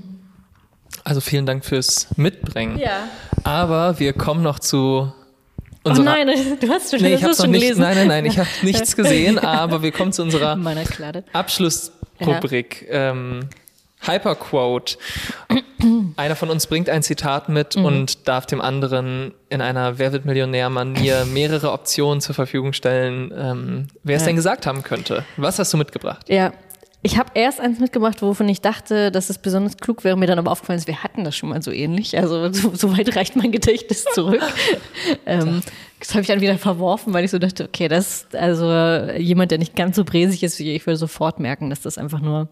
Also vielen Dank fürs Mitbringen. Ja. Aber wir kommen noch zu Oh unserer. nein, (laughs) du hast schon, nee, ich noch schon nicht. gelesen. Nein, nein, nein, ich habe (laughs) nichts gesehen. Aber wir kommen zu unserer. Abschlussrubrik. Ähm, Hyperquote. (clears throat) Einer von uns bringt ein Zitat mit Mhm. und darf dem anderen in einer Wer wird Millionär-Manier mehrere Optionen zur Verfügung stellen, ähm, wer es Ja. denn gesagt haben könnte. Was hast du mitgebracht? Ja. Ich habe erst eins mitgebracht, wovon ich dachte, dass es besonders klug wäre, mir dann aber aufgefallen ist, wir hatten das schon mal so ähnlich. Also so, so weit reicht mein Gedächtnis zurück. (laughs) ähm, das habe ich dann wieder verworfen, weil ich so dachte, okay, das also äh, jemand, der nicht ganz so bräsig ist wie ich, würde sofort merken, dass das einfach nur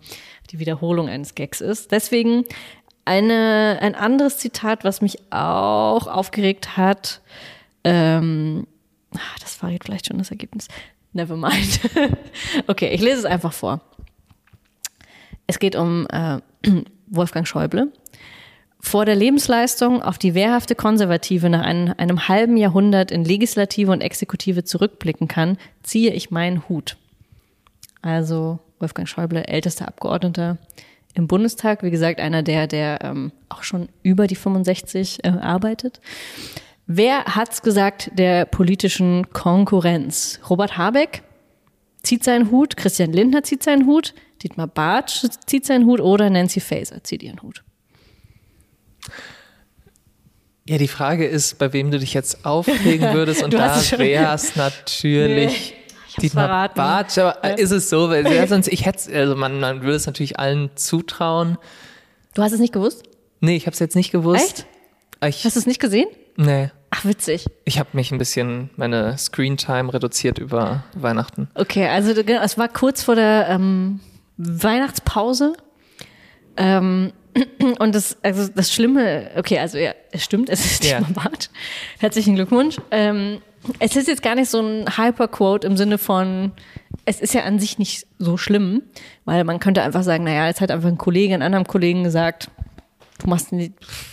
die Wiederholung eines Gags ist. Deswegen eine, ein anderes Zitat, was mich auch aufgeregt hat, ähm, ah, das verrät vielleicht schon das Ergebnis. Never mind. (laughs) okay, ich lese es einfach vor. Es geht um äh, (clears throat) Wolfgang Schäuble. Vor der Lebensleistung, auf die wehrhafte Konservative nach einem, einem halben Jahrhundert in Legislative und Exekutive zurückblicken kann, ziehe ich meinen Hut. Also Wolfgang Schäuble, ältester Abgeordneter im Bundestag, wie gesagt, einer der, der ähm, auch schon über die 65 äh, arbeitet. Wer hat's gesagt der politischen Konkurrenz? Robert Habeck zieht seinen Hut, Christian Lindner zieht seinen Hut, Dietmar Bartsch zieht seinen Hut oder Nancy Faeser zieht ihren Hut. Ja, die Frage ist, bei wem du dich jetzt aufregen (laughs) würdest und da es natürlich Nee, Dietmar. Bartsch. Aber ist es so? Weil ja, sonst, ich hätte, also man, man würde es natürlich allen zutrauen. Du hast es nicht gewusst? Nee, ich habe es jetzt nicht gewusst. Echt? Ich, Hast du es nicht gesehen? nee. Ach, witzig. Ich habe mich ein bisschen meine Screentime reduziert über Weihnachten. Okay, also es war kurz vor der ähm, Weihnachtspause. Ähm, (clears throat) und das, also das Schlimme, okay, also ja, es stimmt, es ist Ja. Dietmar Bartsch. Herzlichen Glückwunsch. Ähm, es ist jetzt gar nicht so ein Hyperquote im Sinne von, es ist ja an sich nicht so schlimm, weil man könnte einfach sagen, naja, jetzt hat einfach ein Kollege, einen anderen Kollegen gesagt, du machst nie,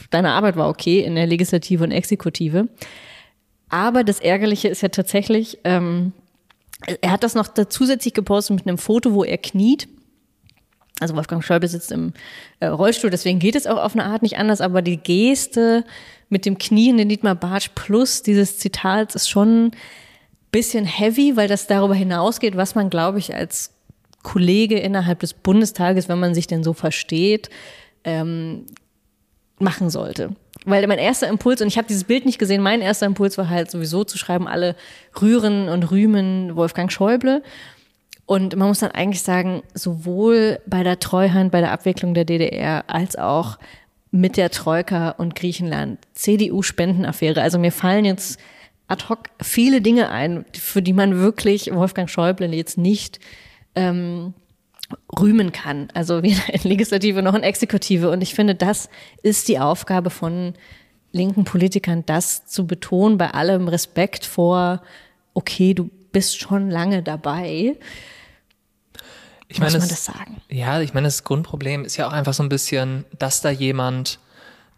deine Arbeit war okay in der Legislative und Exekutive. Aber das Ärgerliche ist ja tatsächlich, ähm, er hat das noch zusätzlich gepostet mit einem Foto, wo er kniet. Also Wolfgang Schäuble sitzt im äh, Rollstuhl, deswegen geht es auch auf eine Art nicht anders, aber die Geste mit dem knienden Dietmar Bartsch plus dieses Zitats ist schon ein bisschen heavy, weil das darüber hinausgeht, was man, glaube ich, als Kollege innerhalb des Bundestages, wenn man sich denn so versteht, ähm, machen sollte. Weil mein erster Impuls, und ich habe dieses Bild nicht gesehen, mein erster Impuls war halt sowieso zu schreiben, alle rühren und rühmen Wolfgang Schäuble. Und man muss dann eigentlich sagen, sowohl bei der Treuhand, bei der Abwicklung der DDR, als auch mit der Troika und Griechenland, CDU-Spendenaffäre. Also mir fallen jetzt ad hoc viele Dinge ein, für die man wirklich Wolfgang Schäuble jetzt nicht ähm, rühmen kann. Also weder in (laughs) Legislative noch in Exekutive. Und ich finde, das ist die Aufgabe von linken Politikern, das zu betonen, bei allem Respekt vor, okay, du bist schon lange dabei. Ich Muss meine, man es- das sagen? Ja, ich meine, das Grundproblem ist ja auch einfach so ein bisschen, dass da jemand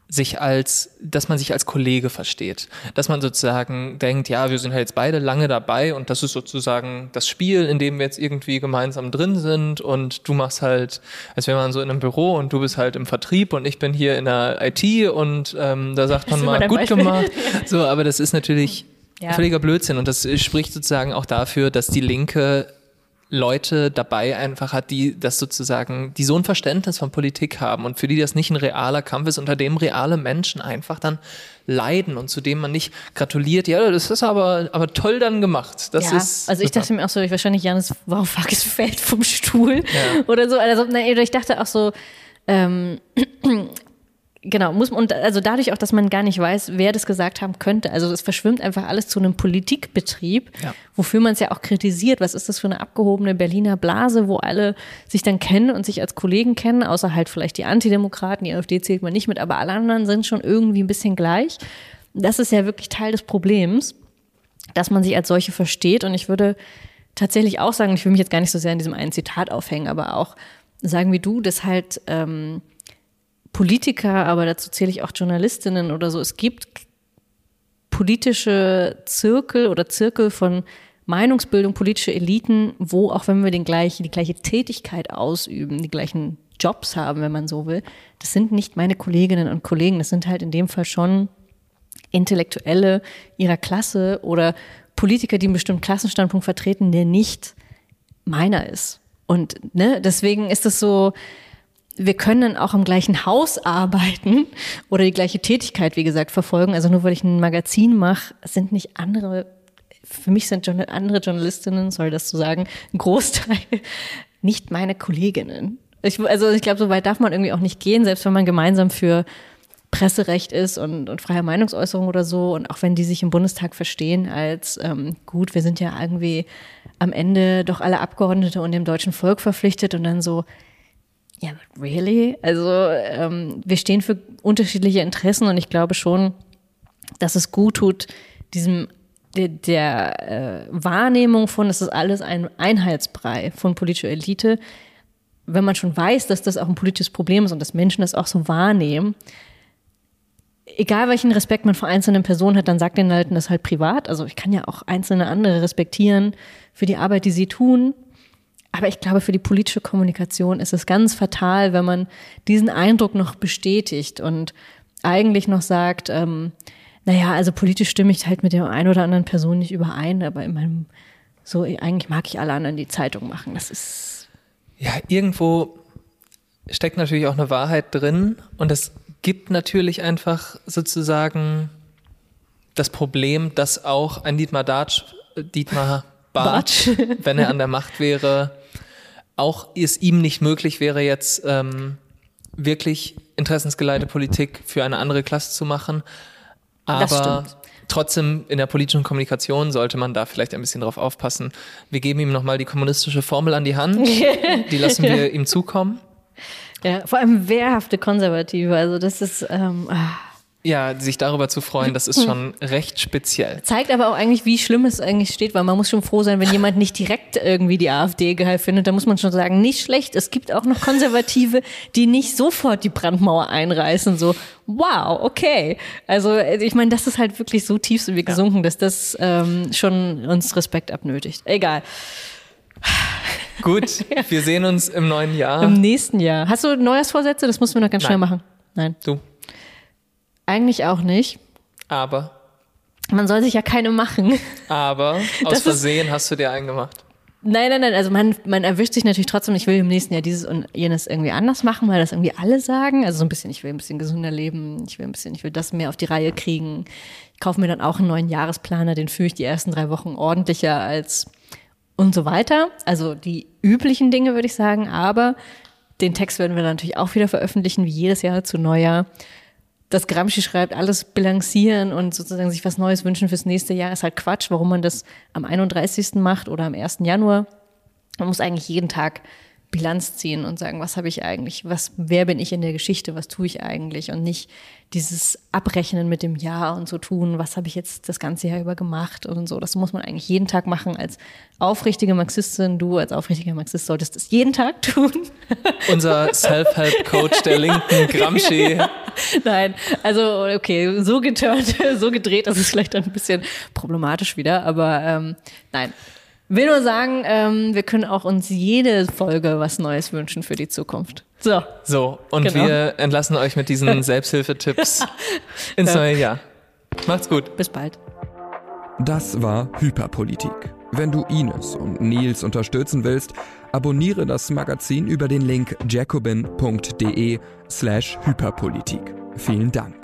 sich als, dass man sich als Kollege versteht. Dass man sozusagen denkt, ja, wir sind halt jetzt beide lange dabei und das ist sozusagen das Spiel, in dem wir jetzt irgendwie gemeinsam drin sind und du machst halt, als wäre man so in einem Büro und du bist halt im Vertrieb und ich bin hier in der IT und ähm, da sagt Das man mal, gut Beispiel. gemacht. (laughs) So, aber das ist natürlich Ja. völliger Blödsinn und das spricht sozusagen auch dafür, dass die Linke Leute dabei einfach hat, die das sozusagen, die so ein Verständnis von Politik haben und für die das nicht ein realer Kampf ist, unter dem reale Menschen einfach dann leiden und zu dem man nicht gratuliert. Ja, das ist aber, aber toll dann gemacht. Das ja, ist also ich super. dachte mir auch so, ich wahrscheinlich Janis Varoufakis fällt vom Stuhl Ja. oder so. Also, oder ich dachte auch so, ähm, genau, muss man, und also dadurch auch, dass man gar nicht weiß, wer das gesagt haben könnte. Also es verschwimmt einfach alles zu einem Politikbetrieb, Ja. wofür man es ja auch kritisiert. Was ist das für eine abgehobene Berliner Blase, wo alle sich dann kennen und sich als Kollegen kennen, außer halt vielleicht die Antidemokraten, die AfD zählt man nicht mit, aber alle anderen sind schon irgendwie ein bisschen gleich. Das ist ja wirklich Teil des Problems dass man sich als solche versteht. Und ich würde tatsächlich auch sagen, ich will mich jetzt gar nicht so sehr in diesem einen Zitat aufhängen, aber auch sagen wie du, dass halt ähm, Politiker, aber dazu zähle ich auch Journalistinnen oder so. Es gibt politische Zirkel oder Zirkel von Meinungsbildung, politische Eliten, wo auch wenn wir den gleichen, die gleiche Tätigkeit ausüben, die gleichen Jobs haben, wenn man so will, das sind nicht meine Kolleginnen und Kollegen, das sind halt in dem Fall schon Intellektuelle ihrer Klasse oder Politiker, die einen bestimmten Klassenstandpunkt vertreten, der nicht meiner ist. Und ne, deswegen ist es so, wir können auch im gleichen Haus arbeiten oder die gleiche Tätigkeit, wie gesagt, verfolgen. Also nur weil ich ein Magazin mache, sind nicht andere, für mich sind andere Journalistinnen, soll das zu sagen, ein Großteil (laughs) nicht meine Kolleginnen. Ich, also ich glaube, so weit darf man irgendwie auch nicht gehen, selbst wenn man gemeinsam für Presserecht ist und, und freie Meinungsäußerung oder so. Und auch wenn die sich im Bundestag verstehen als ähm, gut, wir sind ja irgendwie am Ende doch alle Abgeordnete und dem deutschen Volk verpflichtet und dann so, ja, really? Also ähm, wir stehen für unterschiedliche Interessen und ich glaube schon, dass es gut tut, diesem der, der äh, Wahrnehmung von, das ist alles ein Einheitsbrei von politischer Elite, wenn man schon weiß, dass das auch ein politisches Problem ist und dass Menschen das auch so wahrnehmen, egal welchen Respekt man vor einzelnen Personen hat, dann sagt den Leuten das halt privat. Also ich kann ja auch einzelne andere respektieren für die Arbeit, die sie tun. Aber ich glaube, für die politische Kommunikation ist es ganz fatal, wenn man diesen Eindruck noch bestätigt und eigentlich noch sagt, ähm, naja, also politisch stimme ich halt mit der einen oder anderen Person nicht überein, aber in meinem, so eigentlich mag ich alle anderen die Zeitung machen. Das ist. Ja, irgendwo steckt natürlich auch eine Wahrheit drin und es gibt natürlich einfach sozusagen das Problem, dass auch ein Dietmar Datsch, Dietmar (laughs) Bartsch, wenn er an der Macht wäre, auch es ihm nicht möglich wäre, jetzt ähm, wirklich interessensgeleitete Politik für eine andere Klasse zu machen. Aber trotzdem in der politischen Kommunikation sollte man da vielleicht ein bisschen drauf aufpassen. Wir geben ihm nochmal die kommunistische Formel an die Hand. (laughs) die lassen wir ihm zukommen. Ja, vor allem wehrhafte Konservative. Also das ist. Ähm, ah. Ja, sich darüber zu freuen, das ist schon recht speziell. Zeigt aber auch eigentlich, wie schlimm es eigentlich steht, weil man muss schon froh sein, wenn jemand nicht direkt irgendwie die AfD geil findet, da muss man schon sagen, nicht schlecht. Es gibt auch noch Konservative, die nicht sofort die Brandmauer einreißen, so, wow, okay. Also ich meine, das ist halt wirklich so tief sind wir gesunken, ja. dass das ähm, schon uns Respekt abnötigt. Egal. Gut, (laughs) wir sehen uns im neuen Jahr. Im nächsten Jahr. Hast du Neujahrsvorsätze? Das müssen wir noch ganz Nein. schnell machen. Nein. Du. Eigentlich auch nicht. Aber. Man soll sich ja keine machen. Aber (laughs) aus Das ist- Versehen hast du dir einen gemacht. Nein, nein, nein. Also man, man erwischt sich natürlich trotzdem, ich will im nächsten Jahr dieses und jenes irgendwie anders machen, weil das irgendwie alle sagen. Also so ein bisschen, ich will ein bisschen gesünder leben, ich will ein bisschen, ich will das mehr auf die Reihe kriegen. Ich kaufe mir dann auch einen neuen Jahresplaner, den führe ich die ersten drei Wochen ordentlicher als und so weiter. Also die üblichen Dinge, würde ich sagen. Aber den Text werden wir dann natürlich auch wieder veröffentlichen, wie jedes Jahr zu Neujahr. Das Gramsci schreibt, alles bilanzieren und sozusagen sich was Neues wünschen fürs nächste Jahr ist halt Quatsch. Warum man das am 31. macht oder am 1. Januar. Man muss eigentlich jeden Tag Bilanz ziehen und sagen, was habe ich eigentlich, was, wer bin ich in der Geschichte, was tue ich eigentlich und nicht dieses Abrechnen mit dem Jahr und so tun, was habe ich jetzt das ganze Jahr über gemacht und so. Das muss man eigentlich jeden Tag machen als aufrichtige Marxistin. Du als aufrichtiger Marxist solltest es jeden Tag tun. (laughs) Unser Self-Help-Coach der Linken, Gramsci. (laughs) Nein, also okay, so geturnt, (laughs) so gedreht, das ist vielleicht ein bisschen problematisch wieder, aber ähm, nein. Will nur sagen, ähm, wir können auch uns jede Folge was Neues wünschen für die Zukunft. So, So, und Genau. wir entlassen euch mit diesen (laughs) Selbsthilfetipps ins Ja. neue Jahr. Macht's gut. bis bald. Das war Hyperpolitik. Wenn du Ines und Nils unterstützen willst, abonniere das Magazin über den Link jacobin.de slash Hyperpolitik. Vielen Dank.